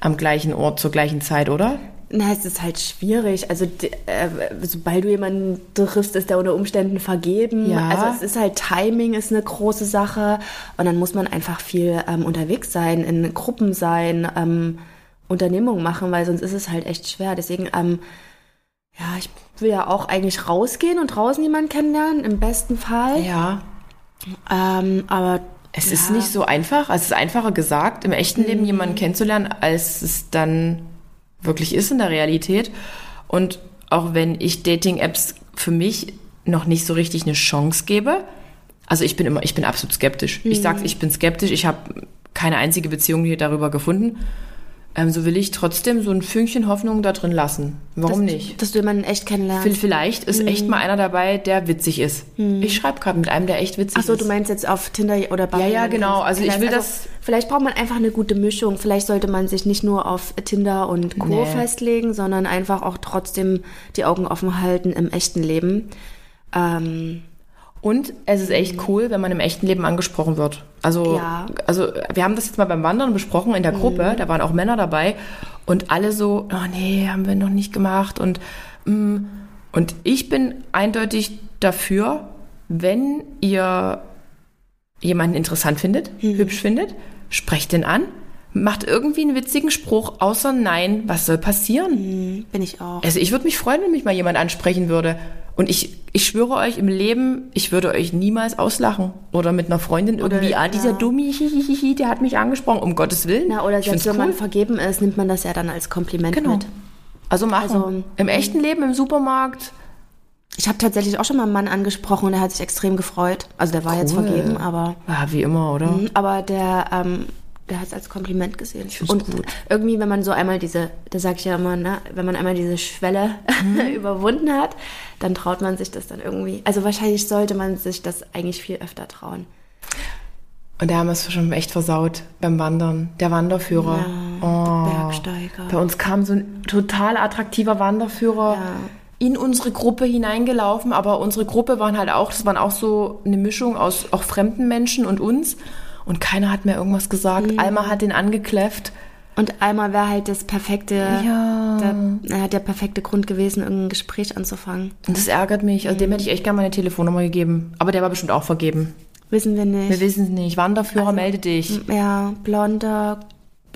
am gleichen Ort zur gleichen Zeit, oder? Na, es ist halt schwierig. Also, äh, sobald du jemanden triffst, ist der unter Umständen vergeben. Ja. Also, es ist halt Timing ist eine große Sache. Und dann muss man einfach viel ähm, unterwegs sein, in Gruppen sein, ähm, Unternehmungen machen, weil sonst ist es halt echt schwer. Deswegen, ähm, ja, ich will ja auch eigentlich rausgehen und draußen jemanden kennenlernen, im besten Fall. Ja. Ähm, aber Es ja, ist nicht so einfach. Also es ist einfacher gesagt, im echten Leben jemanden kennenzulernen, als es dann wirklich ist in der Realität. Und auch wenn ich Dating-Apps für mich noch nicht so richtig eine Chance gebe, also ich bin immer, ich bin absolut skeptisch. Ich sag's, ich bin skeptisch. Ich habe keine einzige Beziehung hier darüber gefunden. Ähm, so will ich trotzdem so ein Fünkchen Hoffnung da drin lassen. Warum dass, nicht? Dass du jemanden echt kennenlernst. Vielleicht ist echt mal einer dabei, der witzig ist. Ich schreibe gerade mit einem, der echt witzig Achso, ist. du meinst jetzt auf Tinder oder Bumble? Ja, ja, genau. Also ich will Also das- Vielleicht braucht man einfach eine gute Mischung. Vielleicht sollte man sich nicht nur auf Tinder und Co. Nee. festlegen, sondern einfach auch trotzdem die Augen offen halten im echten Leben. Ähm, Und es ist echt cool, wenn man im echten Leben angesprochen wird. Also, Ja. also wir haben das jetzt mal beim Wandern besprochen in der Gruppe, da waren auch Männer dabei und alle so, oh nee, haben wir noch nicht gemacht und mm. und ich bin eindeutig dafür, wenn ihr jemanden interessant findet, hübsch findet, sprecht den an, macht irgendwie einen witzigen Spruch, außer nein, was soll passieren? bin ich auch. Also ich würde mich freuen, wenn mich mal jemand ansprechen würde. Und ich, ich schwöre euch im Leben, ich würde euch niemals auslachen. Oder mit einer Freundin irgendwie, ah, dieser ja. Dummi, hihihihi, der hat mich angesprochen. Um Gottes Willen. Na, oder ich selbst wenn man cool. vergeben ist, nimmt man das ja dann als Kompliment Genau. mit. Also machen. Also, Im echten Leben, im Supermarkt. Ich habe tatsächlich auch schon mal einen Mann angesprochen und der hat sich extrem gefreut. Also der war jetzt Cool. vergeben, aber Ja, wie immer, oder? Mhm, Aber der, ähm, der hat es als Kompliment gesehen. find's Und gut. irgendwie, wenn man so einmal diese, da sag ich ja immer, ne, wenn man einmal diese Schwelle Mhm. (laughs) überwunden hat, dann traut man sich das dann irgendwie. Also wahrscheinlich sollte man sich das eigentlich viel öfter trauen. Und da haben wir es schon echt versaut beim Wandern. Der Wanderführer. oh. Bergsteiger. Bei uns kam so ein total attraktiver Wanderführer Ja. in unsere Gruppe hineingelaufen, aber unsere Gruppe waren halt auch, das waren auch so eine Mischung aus auch fremden Menschen und uns. Und keiner hat mir irgendwas gesagt. Mhm. Alma hat den angekläfft. Und einmal wäre halt das perfekte, Ja. der, na, der perfekte Grund gewesen, irgendein Gespräch anzufangen. Und das ärgert mich. Also Mhm. dem hätte ich echt gerne meine Telefonnummer gegeben. Aber der war bestimmt auch vergeben. Wissen wir nicht. Wir wissen es nicht. Wanderführer, Also, melde dich. ja, blonder,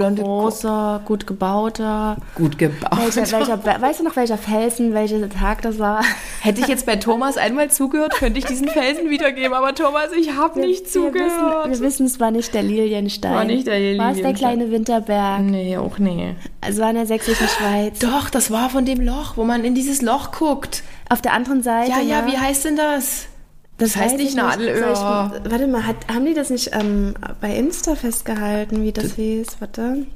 Blonde, großer, gut gebauter. gut gebaut. Welcher, welcher, weißt du noch, welcher Felsen, welcher Tag das war? Hätte ich jetzt bei Thomas einmal zugehört, könnte ich diesen Felsen wiedergeben. Aber Thomas, ich habe nicht Wir zugehört. wissen, wir wissen, es war nicht der Lilienstein. War nicht der War es der Lilienstein. kleine Winterberg? Nee, auch nee. Es war in der sächsischen Schweiz. Doch, das war von dem Loch, wo man in dieses Loch guckt. Auf der anderen Seite. Ja, ja, ne? wie heißt denn das? Das, heißt nicht ich Nadelöhr. Ich, warte mal, hat, haben die das nicht ähm, bei Insta festgehalten, wie das hieß? Warte.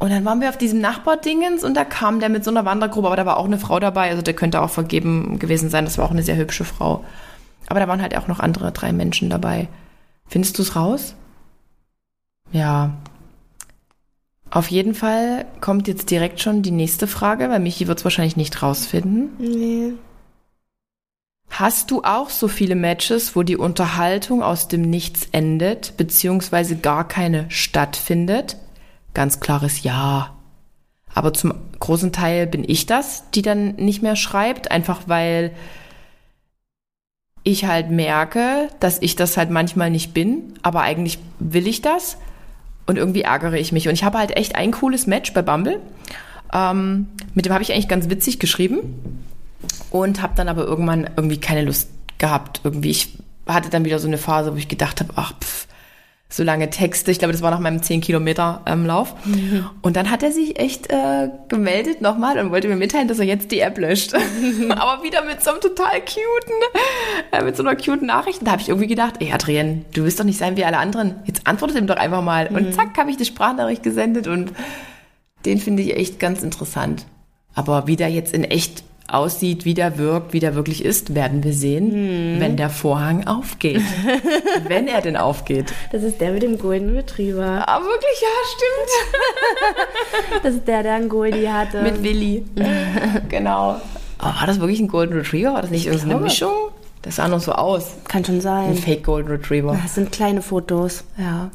Und dann waren wir auf diesem Nachbardingens und da kam der mit so einer Wandergruppe, aber da war auch eine Frau dabei, also der könnte auch vergeben gewesen sein. Das war auch eine sehr hübsche Frau. Aber da waren halt auch noch andere drei Menschen dabei. Findest du es raus? Ja. Auf jeden Fall kommt jetzt direkt schon die nächste Frage, weil Michi wird es wahrscheinlich nicht rausfinden. Nee. Hast du auch so viele Matches, wo die Unterhaltung aus dem Nichts endet, beziehungsweise gar keine stattfindet? Ganz klares Ja. Aber zum großen Teil bin ich das, die dann nicht mehr schreibt, einfach weil ich halt merke, dass ich das halt manchmal nicht bin, aber eigentlich will ich das und irgendwie ärgere ich mich. Und ich habe halt echt ein cooles Match bei Bumble. Ähm, mit dem habe ich eigentlich ganz witzig geschrieben und habe dann aber irgendwann irgendwie keine Lust gehabt. Irgendwie, ich hatte dann wieder so eine Phase, wo ich gedacht habe, ach, pff, so lange Texte. Ich glaube, das war nach meinem 10 Kilometer ähm, Lauf. Mhm. Und dann hat er sich echt äh, gemeldet nochmal und wollte mir mitteilen, dass er jetzt die App löscht. (laughs) Aber wieder mit so einem total cuten, äh, mit so einer cuten Nachricht. Und da habe ich irgendwie gedacht, ey Adrienne, du willst doch nicht sein wie alle anderen. Jetzt antwortet ihm doch einfach mal. Mhm. Und zack, habe ich die Sprachnachricht gesendet und den finde ich echt ganz interessant. Aber wie der jetzt in echt aussieht, wie der wirkt, wie der wirklich ist, werden wir sehen, hm. wenn der Vorhang aufgeht. (laughs) wenn er denn aufgeht. Das ist der mit dem Golden Retriever. Ah, wirklich? Ja, stimmt. (laughs) das ist der, der einen Goldie hatte. Mit Willi. (laughs) genau. Oh, war das wirklich ein Golden Retriever? War das nicht irgendeine Mischung? Das sah noch so aus. Kann schon sein. Ein Fake Golden Retriever. Das sind kleine Fotos. Ja.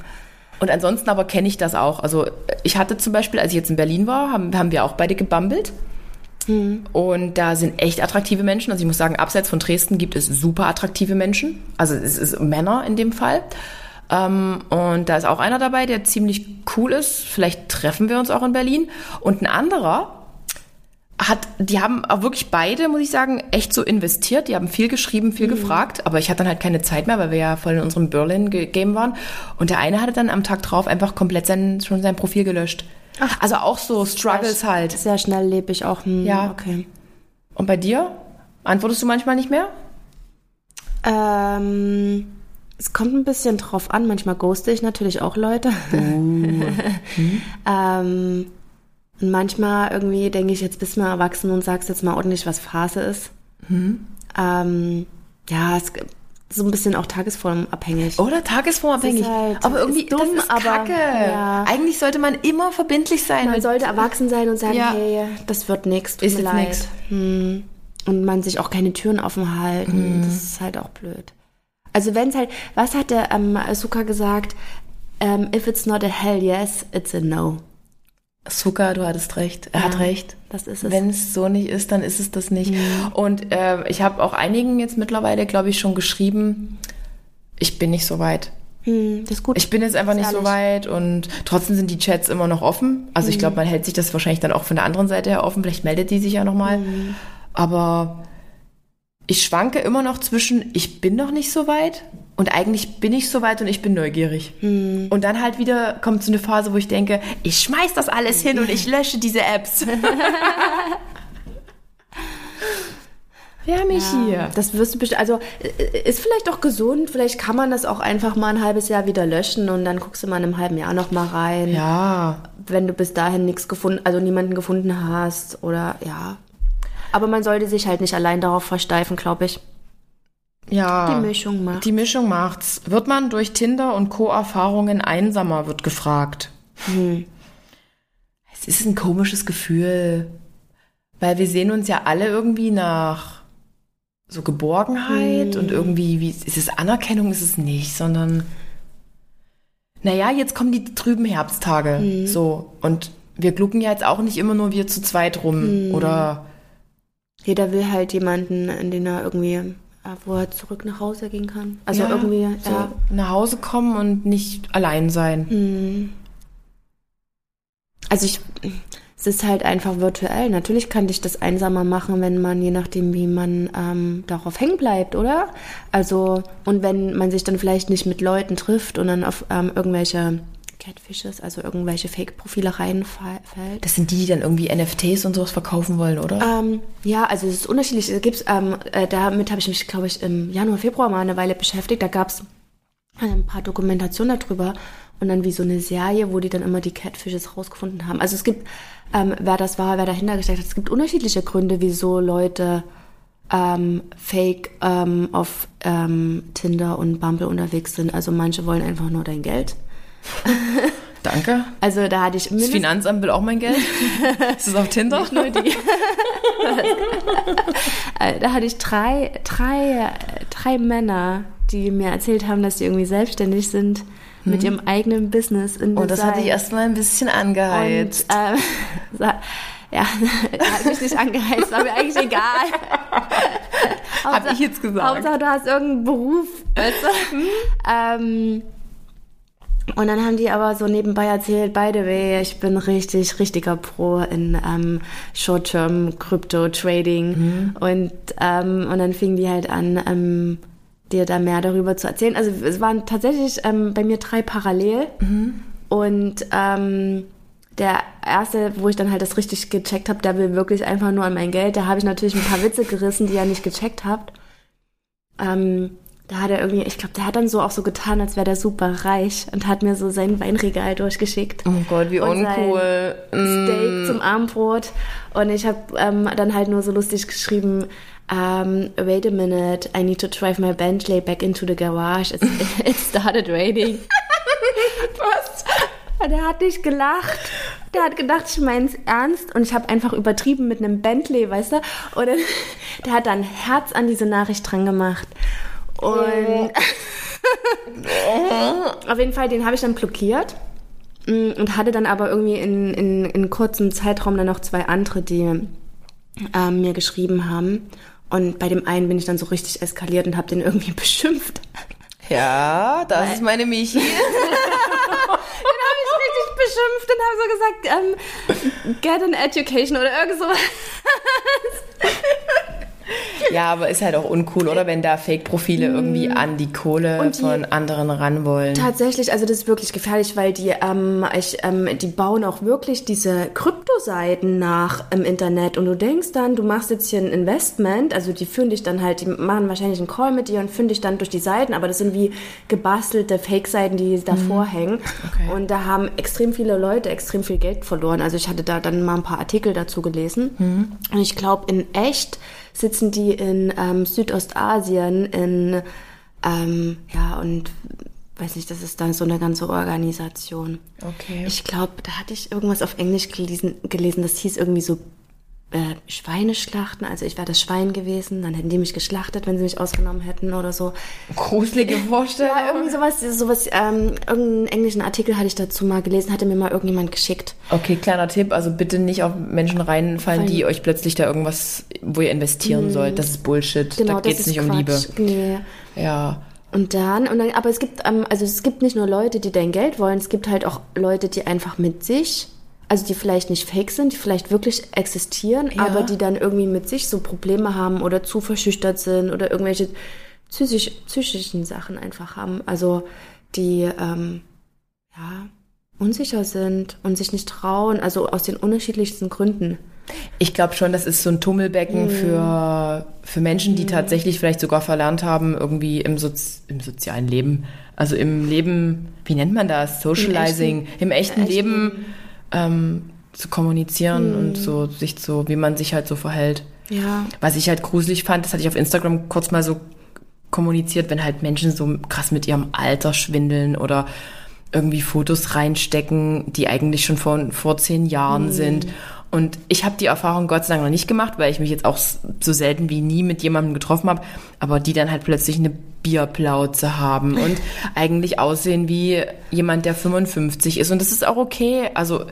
Und ansonsten aber kenne ich das auch. Also ich hatte zum Beispiel, als ich jetzt in Berlin war, haben, haben wir auch beide gebummelt. Mhm. Und da sind echt attraktive Menschen. Also ich muss sagen, abseits von Dresden gibt es super attraktive Menschen. Also es ist Männer in dem Fall. Ähm, und da ist auch einer dabei, der ziemlich cool ist. Vielleicht treffen wir uns auch in Berlin. Und ein anderer hat, die haben auch wirklich beide, muss ich sagen, echt so investiert. Die haben viel geschrieben, viel mhm. gefragt. Aber ich hatte dann halt keine Zeit mehr, weil wir ja voll in unserem Berlin-Game waren. Und der eine hatte dann am Tag drauf einfach komplett sein, schon sein Profil gelöscht. Ach, also auch so Struggles sehr, halt. Sehr schnell lebe ich auch. Hm, ja. Okay. Und bei dir? Antwortest du manchmal nicht mehr? Ähm, es kommt ein bisschen drauf an. Manchmal ghoste ich natürlich auch Leute. Uh. (laughs) hm. ähm, und manchmal irgendwie denke ich, jetzt bist du mal erwachsen und sagst jetzt mal ordentlich, was Phase ist. Hm. Ähm, ja, es gibt so ein bisschen auch tagesformabhängig. Oder tagesformabhängig. Halt, aber irgendwie dumm, das ist aber Kacke. Ja. Eigentlich sollte man immer verbindlich sein. Man sollte erwachsen sein und sagen, ja. hey, das wird nichts, tut ist mir leid. Hm. Und man sich auch keine Türen offen halten. Hm. Das ist halt auch blöd. Also wenn es halt, was hat der ähm, Asuka gesagt? Um, ähm, if it's not a hell yes, it's a no. Zucker, du hattest recht. Er ja, hat recht. Das ist es. Wenn es so nicht ist, dann ist es das nicht. Mhm. Und äh, ich habe auch einigen jetzt mittlerweile, glaube ich, schon geschrieben, ich bin nicht so weit. Mhm, das ist gut. Ich bin jetzt einfach nicht ehrlich. so weit und trotzdem sind die Chats immer noch offen. Also mhm. ich glaube, man hält sich das wahrscheinlich dann auch von der anderen Seite her offen. Vielleicht meldet die sich ja nochmal. Mhm. Aber ich schwanke immer noch zwischen, ich bin noch nicht so weit und eigentlich bin ich so weit und ich bin neugierig. Hm. Und dann halt wieder kommt so eine Phase, wo ich denke, ich schmeiß das alles hin und ich lösche diese Apps. (laughs) Ja, mich ja, hier. Das wirst du bestimmt, also äh, ist vielleicht auch gesund, vielleicht kann man das auch einfach mal ein halbes Jahr wieder löschen und dann guckst du mal in einem halben Jahr noch mal rein. Ja. Wenn du bis dahin nichts gefunden, also niemanden gefunden hast oder ja. Aber man sollte sich halt nicht allein darauf versteifen, glaube ich. Ja. Die Mischung macht. Die Mischung macht's. Wird man durch Tinder und Co-Erfahrungen einsamer, wird gefragt. Hm. Es ist ein komisches Gefühl. Weil wir sehen uns ja alle irgendwie nach so Geborgenheit hm. und irgendwie, wie, ist es Anerkennung, ist es nicht, sondern naja, jetzt kommen die trüben Herbsttage. Hm. So. Und wir glucken ja jetzt auch nicht immer nur wir zu zweit rum. Hm. Oder jeder will halt jemanden, in den er irgendwie wo er zurück nach Hause gehen kann. Also ja, irgendwie so ja. nach Hause kommen und nicht allein sein. Mhm. Also ich, es ist halt einfach virtuell. Natürlich kann dich das einsamer machen, wenn man, je nachdem, wie man ähm, darauf hängen bleibt, oder? Also, und wenn man sich dann vielleicht nicht mit Leuten trifft und dann auf ähm, irgendwelche Catfishes, also irgendwelche Fake-Profile reinfällt. Das sind die, die dann irgendwie NFTs und sowas verkaufen wollen, oder? Ähm, ja, also es ist unterschiedlich. Es gibt's, ähm, äh, damit habe ich mich, glaube ich, im Januar, Februar mal eine Weile beschäftigt. Da gab es ein paar Dokumentationen darüber. und dann wie so eine Serie, wo die dann immer die Catfishes rausgefunden haben. Also es gibt, ähm, wer das war, wer dahinter gesteckt hat, es gibt unterschiedliche Gründe, wieso Leute ähm, fake ähm, auf ähm, Tinder und Bumble unterwegs sind. Also manche wollen einfach nur dein Geld. (laughs) Danke. Also da hatte ich Das Finanzamt will auch mein Geld. (laughs) Ist das auf Tinder? Nicht nur (laughs) die. Äh, da hatte ich drei, drei, drei Männer, die mir erzählt haben, dass sie irgendwie selbstständig sind mit ihrem eigenen Business in Und das Design. hat dich erstmal ein bisschen Und angeheizt. ähm, sa- ja, hat mich nicht angeheizt, war mir eigentlich egal. Hab ich jetzt gesagt. Hauptsache, du hast irgendeinen Beruf, weißt du? ähm, und dann haben die aber so nebenbei erzählt, by the way, ich bin richtig, richtiger Pro in ähm, Short-Term Crypto-Trading. Und, ähm, und dann fingen die halt an, ähm, dir da mehr darüber zu erzählen. Also es waren tatsächlich ähm, bei mir drei parallel. Und ähm, der erste, wo ich dann halt das richtig gecheckt habe, der will wirklich einfach nur an mein Geld. Da habe ich natürlich ein paar Witze gerissen, die ihr nicht gecheckt habt. Ähm, da hat er irgendwie, ich glaube, der hat dann so auch so getan, als wäre der super reich und hat mir so sein Weinregal durchgeschickt. Oh Gott, wie uncool. Mm. Steak zum Abendbrot. Und ich habe ähm, dann halt nur so lustig geschrieben, um, wait a minute, I need to drive my Bentley back into the garage. It's, (laughs) it started raining. Was? Und er hat nicht gelacht. Der hat gedacht, ich meine es ernst. Und ich habe einfach übertrieben mit einem Bentley, weißt du? Und (laughs) der hat dann Herz an diese Nachricht dran gemacht. Und (laughs) auf jeden Fall, den habe ich dann blockiert. Mm, Und hatte dann aber irgendwie in, in, in kurzem Zeitraum dann noch zwei andere, die ähm, mir geschrieben haben. Und bei dem einen bin ich dann so richtig eskaliert und habe den irgendwie (laughs) beschimpft. Ja, das ist meine Michi. (laughs) Den habe ich richtig beschimpft und habe so gesagt, ähm, get an education oder irgend sowas. (laughs) Ja, aber ist halt auch uncool, oder? Wenn da Fake-Profile irgendwie an die Kohle Mm. Die- von anderen ran wollen. Tatsächlich, also das ist wirklich gefährlich, weil die, ähm, ich, ähm, die bauen auch wirklich diese Kryptoseiten nach im Internet und du denkst dann, du machst jetzt hier ein Investment, also die führen dich dann halt, die machen wahrscheinlich einen Call mit dir und führen dich dann durch die Seiten, aber das sind wie gebastelte Fake-Seiten, die davor hängen. Okay. Und da haben extrem viele Leute extrem viel Geld verloren. Also ich hatte da dann mal ein paar Artikel dazu gelesen. Und ich glaube, in echt sitzen die in ähm, Südostasien, in, ähm, ja, und weiß nicht, das ist dann so eine ganze Organisation. Okay. Ich glaube, da hatte ich irgendwas auf Englisch gelesen, gelesen das hieß irgendwie so äh, Schweineschlachten. Also ich wäre das Schwein gewesen, dann hätten die mich geschlachtet, wenn sie mich ausgenommen hätten oder so. Gruselige Vorstellung. Ja, irgendwie sowas, sowas, ähm, irgendeinen englischen Artikel hatte ich dazu mal gelesen, hatte mir mal irgendjemand geschickt. Okay, kleiner Tipp, also bitte nicht auf Menschen reinfallen, die euch plötzlich da irgendwas, wo ihr investieren sollt. Das ist Bullshit. Genau, da es nicht um Quatsch. Liebe. Nee. Ja. Und dann, und dann, aber es gibt, ähm, also es gibt nicht nur Leute, die dein Geld wollen, es gibt halt auch Leute, die einfach mit sich, also die vielleicht nicht fake sind, die vielleicht wirklich existieren, Ja. aber die dann irgendwie mit sich so Probleme haben oder zu verschüchtert sind oder irgendwelche psychisch, psychischen Sachen einfach haben. Also die, ähm, ja, unsicher sind und sich nicht trauen, also aus den unterschiedlichsten Gründen. Ich glaube schon, das ist so ein Tummelbecken für, für Menschen, die tatsächlich vielleicht sogar verlernt haben, irgendwie im, Sozi im sozialen Leben, also im Leben, wie nennt man das? Socializing, im echten, echten Leben ähm, zu kommunizieren und so sich so, wie man sich halt so verhält. Ja. Was ich halt gruselig fand, das hatte ich auf Instagram kurz mal so kommuniziert, wenn halt Menschen so krass mit ihrem Alter schwindeln oder irgendwie Fotos reinstecken, die eigentlich schon vor, vor zehn Jahren sind. Und ich habe die Erfahrung Gott sei Dank noch nicht gemacht, weil ich mich jetzt auch so selten wie nie mit jemandem getroffen habe, aber die dann halt plötzlich eine Bierplauze haben und (laughs) eigentlich aussehen wie jemand, der 55 ist. Und das ist auch okay. Also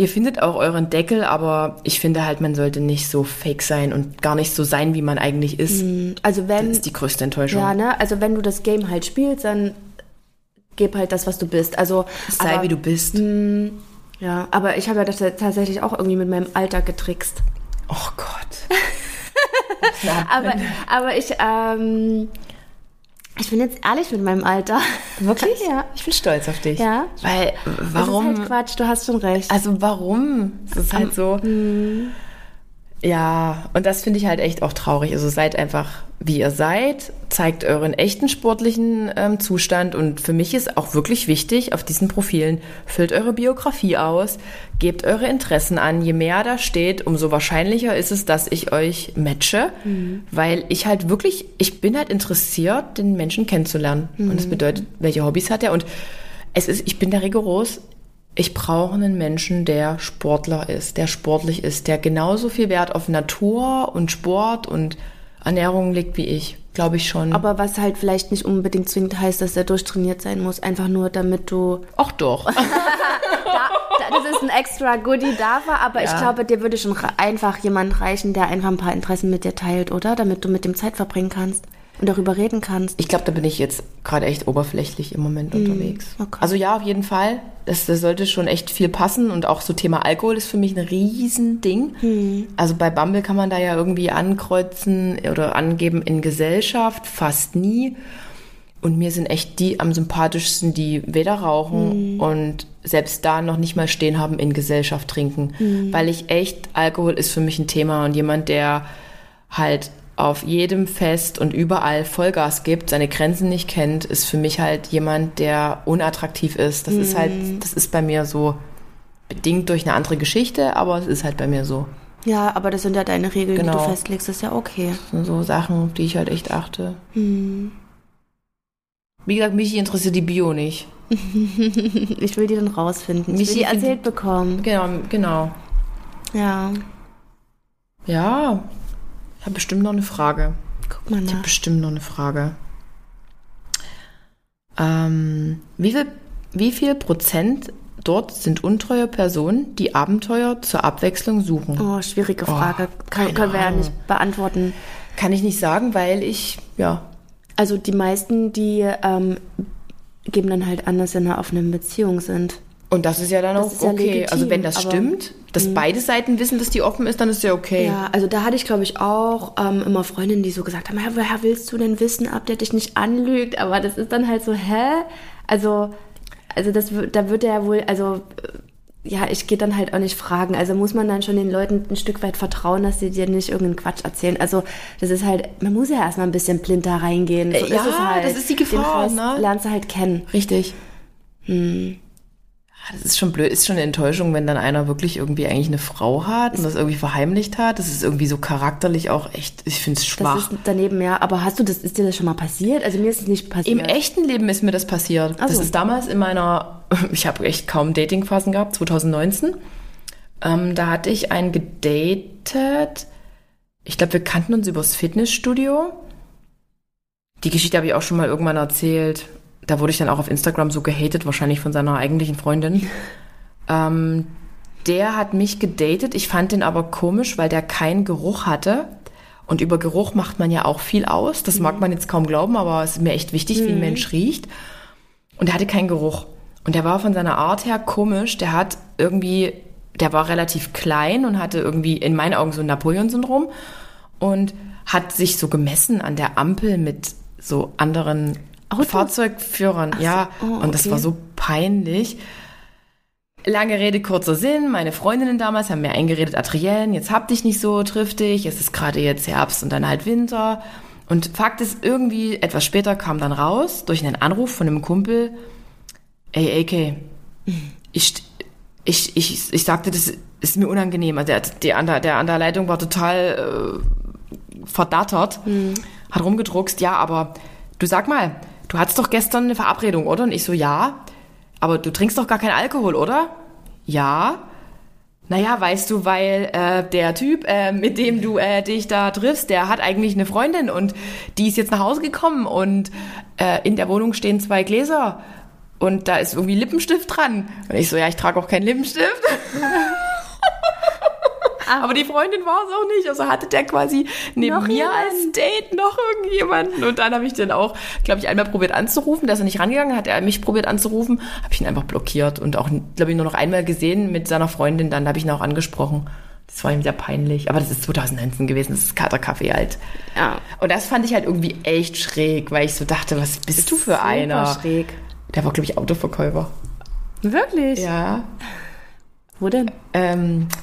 Ihr findet auch euren Deckel, aber ich finde halt, man sollte nicht so fake sein und gar nicht so sein, wie man eigentlich ist. Also wenn, Das ist die größte Enttäuschung. ja, ne, also wenn du das Game halt spielst, dann gib halt das, was du bist. Also Sei aber, wie du bist. Ja, aber ich habe ja das tatsächlich auch irgendwie mit meinem Alter getrickst. Oh Gott. (laughs) Aber, aber ich, ähm, ich bin jetzt ehrlich mit meinem Alter. wirklich? Ja. Ich bin stolz auf dich. Ja. Weil, Das warum? ist halt Quatsch, du hast schon recht. also warum? Es ist halt so. Ja, und das finde ich halt echt auch traurig. Also seid einfach, wie ihr seid, zeigt euren echten sportlichen ähm, Zustand. Und für mich ist auch wirklich wichtig, auf diesen Profilen füllt eure Biografie aus, gebt eure Interessen an. Je mehr da steht, umso wahrscheinlicher ist es, dass ich euch matche, mhm. weil ich halt wirklich, ich bin halt interessiert, den Menschen kennenzulernen. Mhm. Und das bedeutet, welche Hobbys hat er? Und es ist, ich bin da rigoros ich brauche einen Menschen, der Sportler ist, der sportlich ist, der genauso viel Wert auf Natur und Sport und Ernährung legt wie ich. Glaube ich schon. Aber was halt vielleicht nicht unbedingt zwingend heißt, dass er durchtrainiert sein muss, einfach nur damit du. Ach doch. (laughs) da, da, das ist ein extra Goodie dafür, aber ja. ich glaube, dir würde schon einfach jemand reichen, der einfach ein paar Interessen mit dir teilt, oder? Damit du mit dem Zeit verbringen kannst und darüber reden kannst. Ich glaube, da bin ich jetzt gerade echt oberflächlich im Moment mm, unterwegs. Okay. Also ja, auf jeden Fall. Das, das, sollte schon echt viel passen und auch so Thema Alkohol ist für mich ein Riesending. Mm. Also bei Bumble kann man da ja irgendwie ankreuzen oder angeben in Gesellschaft, fast nie. Und mir sind echt die am sympathischsten, die weder rauchen mm. und selbst da noch nicht mal stehen haben in Gesellschaft trinken. Mm. Weil ich echt, Alkohol ist für mich ein Thema und jemand, der halt auf jedem Fest und überall Vollgas gibt, seine Grenzen nicht kennt, ist für mich halt jemand, der unattraktiv ist. Das mm. ist halt, mhm. das ist bei mir so bedingt durch eine andere Geschichte, aber es ist halt bei mir so. Ja, aber das sind ja deine Regeln, genau. die du festlegst, das ist ja okay. Das sind so Sachen, auf die ich halt echt achte. Mm. Wie gesagt, mich interessiert die Bio nicht. (laughs) ich will die dann rausfinden. Ich will die erzählt bekommen. Genau, genau. Ja. Ja, ich habe bestimmt noch eine Frage. Guck mal nach. Ich habe bestimmt noch eine Frage. Ähm, wie, viel, wie viel Prozent dort sind untreue Personen, die Abenteuer zur Abwechslung suchen? Oh, schwierige Frage. Oh, Kann, können wir ja nicht beantworten. Kann ich nicht sagen, weil ich, ja. Also die meisten, die ähm, geben dann halt an, dass sie in einer offenen Beziehung sind. Und das ist ja dann das auch okay. Ja legitim, also wenn das stimmt, dass mh. beide Seiten wissen, dass die offen ist, dann ist ja okay. Ja, also da hatte ich, glaube ich, auch ähm, immer Freundinnen, die so gesagt haben, ja, woher willst du denn wissen, ob der dich nicht anlügt? Aber das ist dann halt so, hä? Also, also das, da wird er wohl, also ja, ich gehe dann halt auch nicht fragen. Also muss man dann schon den Leuten ein Stück weit vertrauen, dass sie dir nicht irgendeinen Quatsch erzählen. Also das ist halt, man muss ja erstmal ein bisschen blind da reingehen. So ja, ist halt. das ist die Gefahr, ne? Lernst du halt kennen. Richtig. Hm. Das ist schon blöd, ist schon eine Enttäuschung, wenn dann einer wirklich irgendwie eigentlich eine Frau hat und das irgendwie verheimlicht hat. Das ist irgendwie so charakterlich auch echt, ich finde es schwach. Das ist daneben, ja. Aber hast du das, ist dir das schon mal passiert? Also mir ist es nicht passiert. Im echten Leben ist mir das passiert. So. Das ist damals in meiner, (laughs) ich habe echt kaum Datingphasen gehabt, 2019. Ähm, da hatte ich einen gedatet. Ich glaube, wir kannten uns übers Fitnessstudio. Die Geschichte habe ich auch schon mal irgendwann erzählt da wurde ich dann auch auf Instagram so gehatet, wahrscheinlich von seiner eigentlichen Freundin. ähm, der hat mich gedatet. Ich fand den aber komisch, weil der keinen Geruch hatte. Und über Geruch macht man ja auch viel aus. Das mhm. mag man jetzt kaum glauben, aber es ist mir echt wichtig, mhm. wie ein mhm. Mensch riecht. Und der hatte keinen Geruch. Und der war von seiner Art her komisch. Der hat irgendwie, der war relativ klein und hatte irgendwie in meinen Augen so ein Napoleon-Syndrom und hat sich so gemessen an der Ampel mit so anderen Auto? Fahrzeugführern, so. ja. Oh, okay. Und das war so peinlich. Lange Rede, kurzer Sinn. Meine Freundinnen damals haben mir eingeredet, Adrienne, jetzt hab dich nicht so, triff dich. Es ist gerade jetzt Herbst und dann halt Winter. Und Fakt ist, irgendwie etwas später kam dann raus, durch einen Anruf von einem Kumpel, ey, AK, ich, ich, ich, ich sagte, das ist mir unangenehm. Also der, der, an, der, der an der Leitung war total äh, verdattert, mhm. hat rumgedruckst, ja, aber du sag mal, du hattest doch gestern eine Verabredung, oder? Und ich so, ja. Aber du trinkst doch gar keinen Alkohol, oder? Ja. Naja, weißt du, weil äh, der Typ, äh, mit dem du äh, dich da triffst, der hat eigentlich eine Freundin und die ist jetzt nach Hause gekommen und äh, in der Wohnung stehen zwei Gläser und da ist irgendwie Lippenstift dran. Und ich so, ja, ich trage auch keinen Lippenstift. (laughs) Aber die Freundin war es auch nicht. Also hatte der quasi neben noch mir jemand? als Date noch irgendjemanden. Und dann habe ich den auch, glaube ich, einmal probiert anzurufen. Da ist er nicht rangegangen, hat er mich probiert anzurufen. Habe ich ihn einfach blockiert und auch, glaube ich, nur noch einmal gesehen mit seiner Freundin. Dann habe ich ihn auch angesprochen. Das war ihm sehr peinlich. Aber das ist 2019 gewesen. Das ist Katerkaffee halt. Ja. Und das fand ich halt irgendwie echt schräg, weil ich so dachte, was bist du für super einer? schräg. Der war, glaube ich, Autoverkäufer. Wirklich? Ja. Wo denn? Ähm, äh,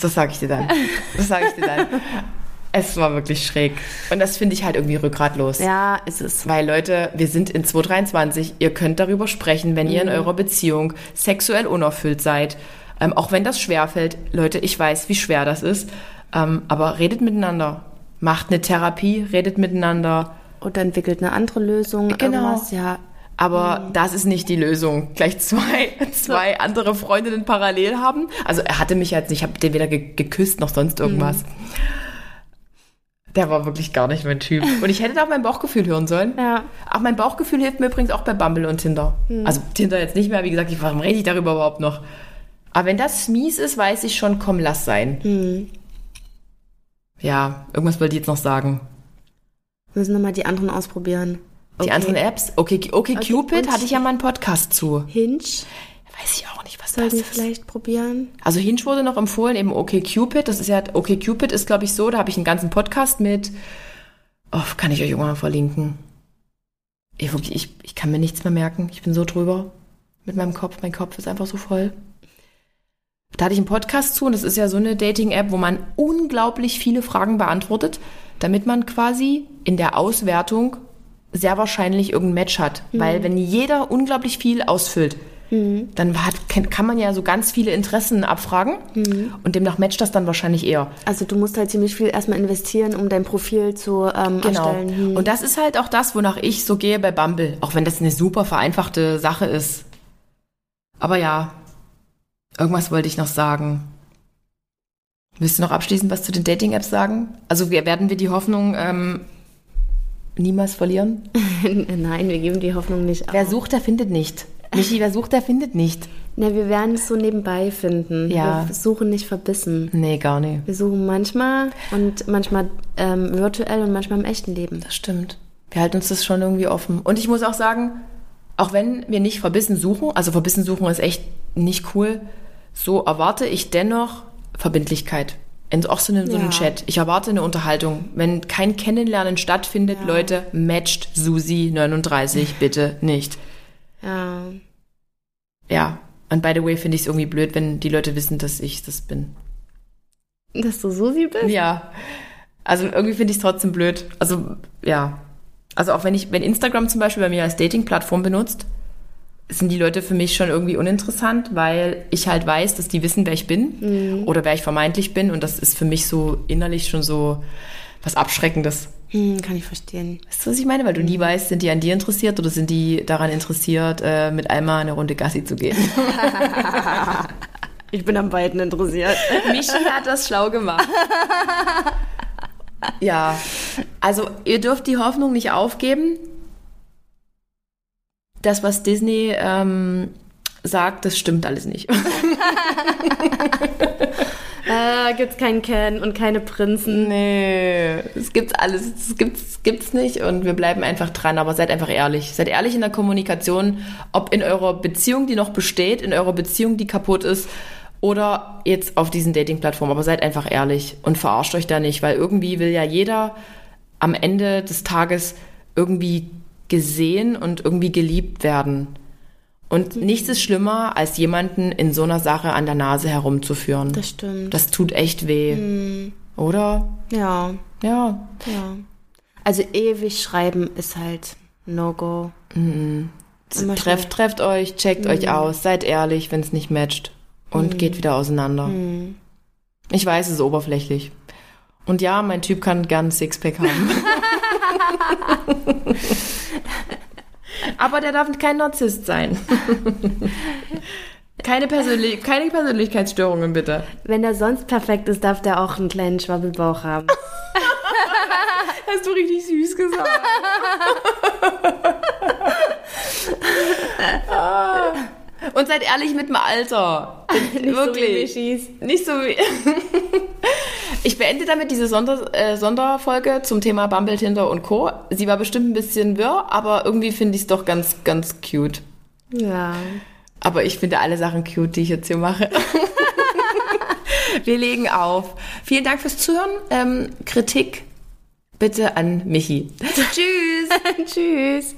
Das sage ich dir dann. Das sage ich dir dann. Es war wirklich schräg. Und das finde ich halt irgendwie rückgratlos. Ja, ist es. Weil Leute, wir sind in 2023, ihr könnt darüber sprechen, wenn ihr in eurer Beziehung sexuell unerfüllt seid. Ähm, auch wenn das schwerfällt. Leute, ich weiß, wie schwer das ist. Ähm, aber redet miteinander. Macht eine Therapie, redet miteinander. Oder entwickelt eine andere Lösung. Genau. Irgendwas, ja. Aber das ist nicht die Lösung. Gleich zwei, (laughs) zwei andere Freundinnen parallel haben. Also er hatte mich jetzt nicht, ich habe den weder ge geküsst noch sonst irgendwas. Der war wirklich gar nicht mein Typ. Und ich hätte da auf mein Bauchgefühl hören sollen. Ja. Auch mein Bauchgefühl hilft mir übrigens auch bei Bumble und Tinder. Also Tinder jetzt nicht mehr, wie gesagt, ich, warum rede ich darüber überhaupt noch? Aber wenn das mies ist, weiß ich schon, komm, lass sein. Ja, irgendwas wollte ich jetzt noch sagen. Wir müssen nochmal die anderen ausprobieren. Die Okay. anderen Apps, okay, okay, Cupid und- hatte ich ja mal einen Podcast zu. Hinge Weiß ich auch nicht, was sollten das wir ist. vielleicht probieren. Also Hinge wurde noch empfohlen, eben OkCupid. Das ist ja, OkCupid ist, glaube ich, so, da habe ich einen ganzen Podcast mit. Oh, kann ich euch irgendwann mal verlinken. Ich, ich, ich kann mir nichts mehr merken. Ich bin so drüber mit meinem Kopf. Mein Kopf ist einfach so voll. Da hatte ich einen Podcast zu und das ist ja so eine Dating-App, wo man unglaublich viele Fragen beantwortet, damit man quasi in der Auswertung sehr wahrscheinlich irgendein Match hat. Weil wenn jeder unglaublich viel ausfüllt, dann hat, kann, man ja so ganz viele Interessen abfragen und demnach matcht das dann wahrscheinlich eher. Also du musst halt ziemlich viel erstmal investieren, um dein Profil zu ähm, Genau. erstellen. Hm. Und das ist halt auch das, wonach ich so gehe bei Bumble, auch wenn das eine super vereinfachte Sache ist. Aber ja, irgendwas wollte ich noch sagen. Willst du noch abschließend was zu den Dating-Apps sagen? Also werden wir die Hoffnung ähm, niemals verlieren? (laughs) Nein, wir geben die Hoffnung nicht auf. Wer sucht, der findet nicht. Michi, wer sucht, der findet nicht. Na, wir werden es so nebenbei finden. Ja. Wir suchen nicht verbissen. Nee, gar nicht. Wir suchen manchmal und manchmal ähm, virtuell und manchmal im echten Leben. Das stimmt. Wir halten uns das schon irgendwie offen. Und ich muss auch sagen, auch wenn wir nicht verbissen suchen, also verbissen suchen ist echt nicht cool, so erwarte ich dennoch Verbindlichkeit. In auch so, eine, so einen Ja. Chat. Ich erwarte eine Unterhaltung. Wenn kein Kennenlernen stattfindet, Leute, matcht Susi 39 (laughs) bitte nicht. Ja. Ja. Und by the way, finde ich es irgendwie blöd, wenn die Leute wissen, dass ich das bin. Dass du Susi bist? Ja. Also irgendwie finde ich es trotzdem blöd. Also, ja. Also auch wenn ich, wenn Instagram zum Beispiel bei mir als Dating-Plattform benutzt, sind die Leute für mich schon irgendwie uninteressant, weil ich halt weiß, dass die wissen, wer ich bin oder wer ich vermeintlich bin. Und das ist für mich so innerlich schon so was Abschreckendes. Hm, kann ich verstehen. Weißt du, was ich meine? Weil du nie weißt, sind die an dir interessiert oder sind die daran interessiert, äh, mit Alma eine Runde Gassi zu gehen? (laughs) Ich bin am beiden interessiert. Michi hat das schlau gemacht. Ja, also ihr dürft die Hoffnung nicht aufgeben. Das, was Disney ähm, sagt, das stimmt alles nicht. Äh, (laughs) gibt's keinen Ken und keine Prinzen. Nee, es gibt's alles, es gibt's, gibt's nicht und wir bleiben einfach dran, aber seid einfach ehrlich. Seid ehrlich in der Kommunikation, ob in eurer Beziehung, die noch besteht, in eurer Beziehung, die kaputt ist oder jetzt auf diesen Dating-Plattformen, aber seid einfach ehrlich und verarscht euch da nicht, weil irgendwie will ja jeder am Ende des Tages irgendwie gesehen und irgendwie geliebt werden. Und nichts ist schlimmer, als jemanden in so einer Sache an der Nase herumzuführen. Das stimmt. Das tut echt weh. Oder? ja, Ja. ja. Also ewig schreiben ist halt No-Go. Immer Trefft, trefft euch, checkt euch aus, seid ehrlich, wenn es nicht matcht. Und geht wieder auseinander. Ich weiß, es ist oberflächlich. Und ja, mein Typ kann gern Sixpack haben. (laughs) (laughs) Aber der darf kein Narzisst sein. keine, Persönlich keine Persönlichkeitsstörungen, bitte. Wenn er sonst perfekt ist, darf der auch einen kleinen Schwabbelbauch haben. (laughs) Hast du richtig süß gesagt. (laughs) Ah. Und seid ehrlich mit dem Alter. Wirklich. So wie Nicht so wie. (laughs) Ich beende damit diese Sonder, äh, Sonderfolge zum Thema Bumble, Tinder und Co. Sie war bestimmt ein bisschen wirr, aber irgendwie finde ich es doch ganz, ganz cute. ja. Aber ich finde alle Sachen cute, die ich jetzt hier mache. (laughs) Wir legen auf. Vielen Dank fürs Zuhören. Ähm, Kritik bitte an Michi. (laughs) Tschüss. Tschüss.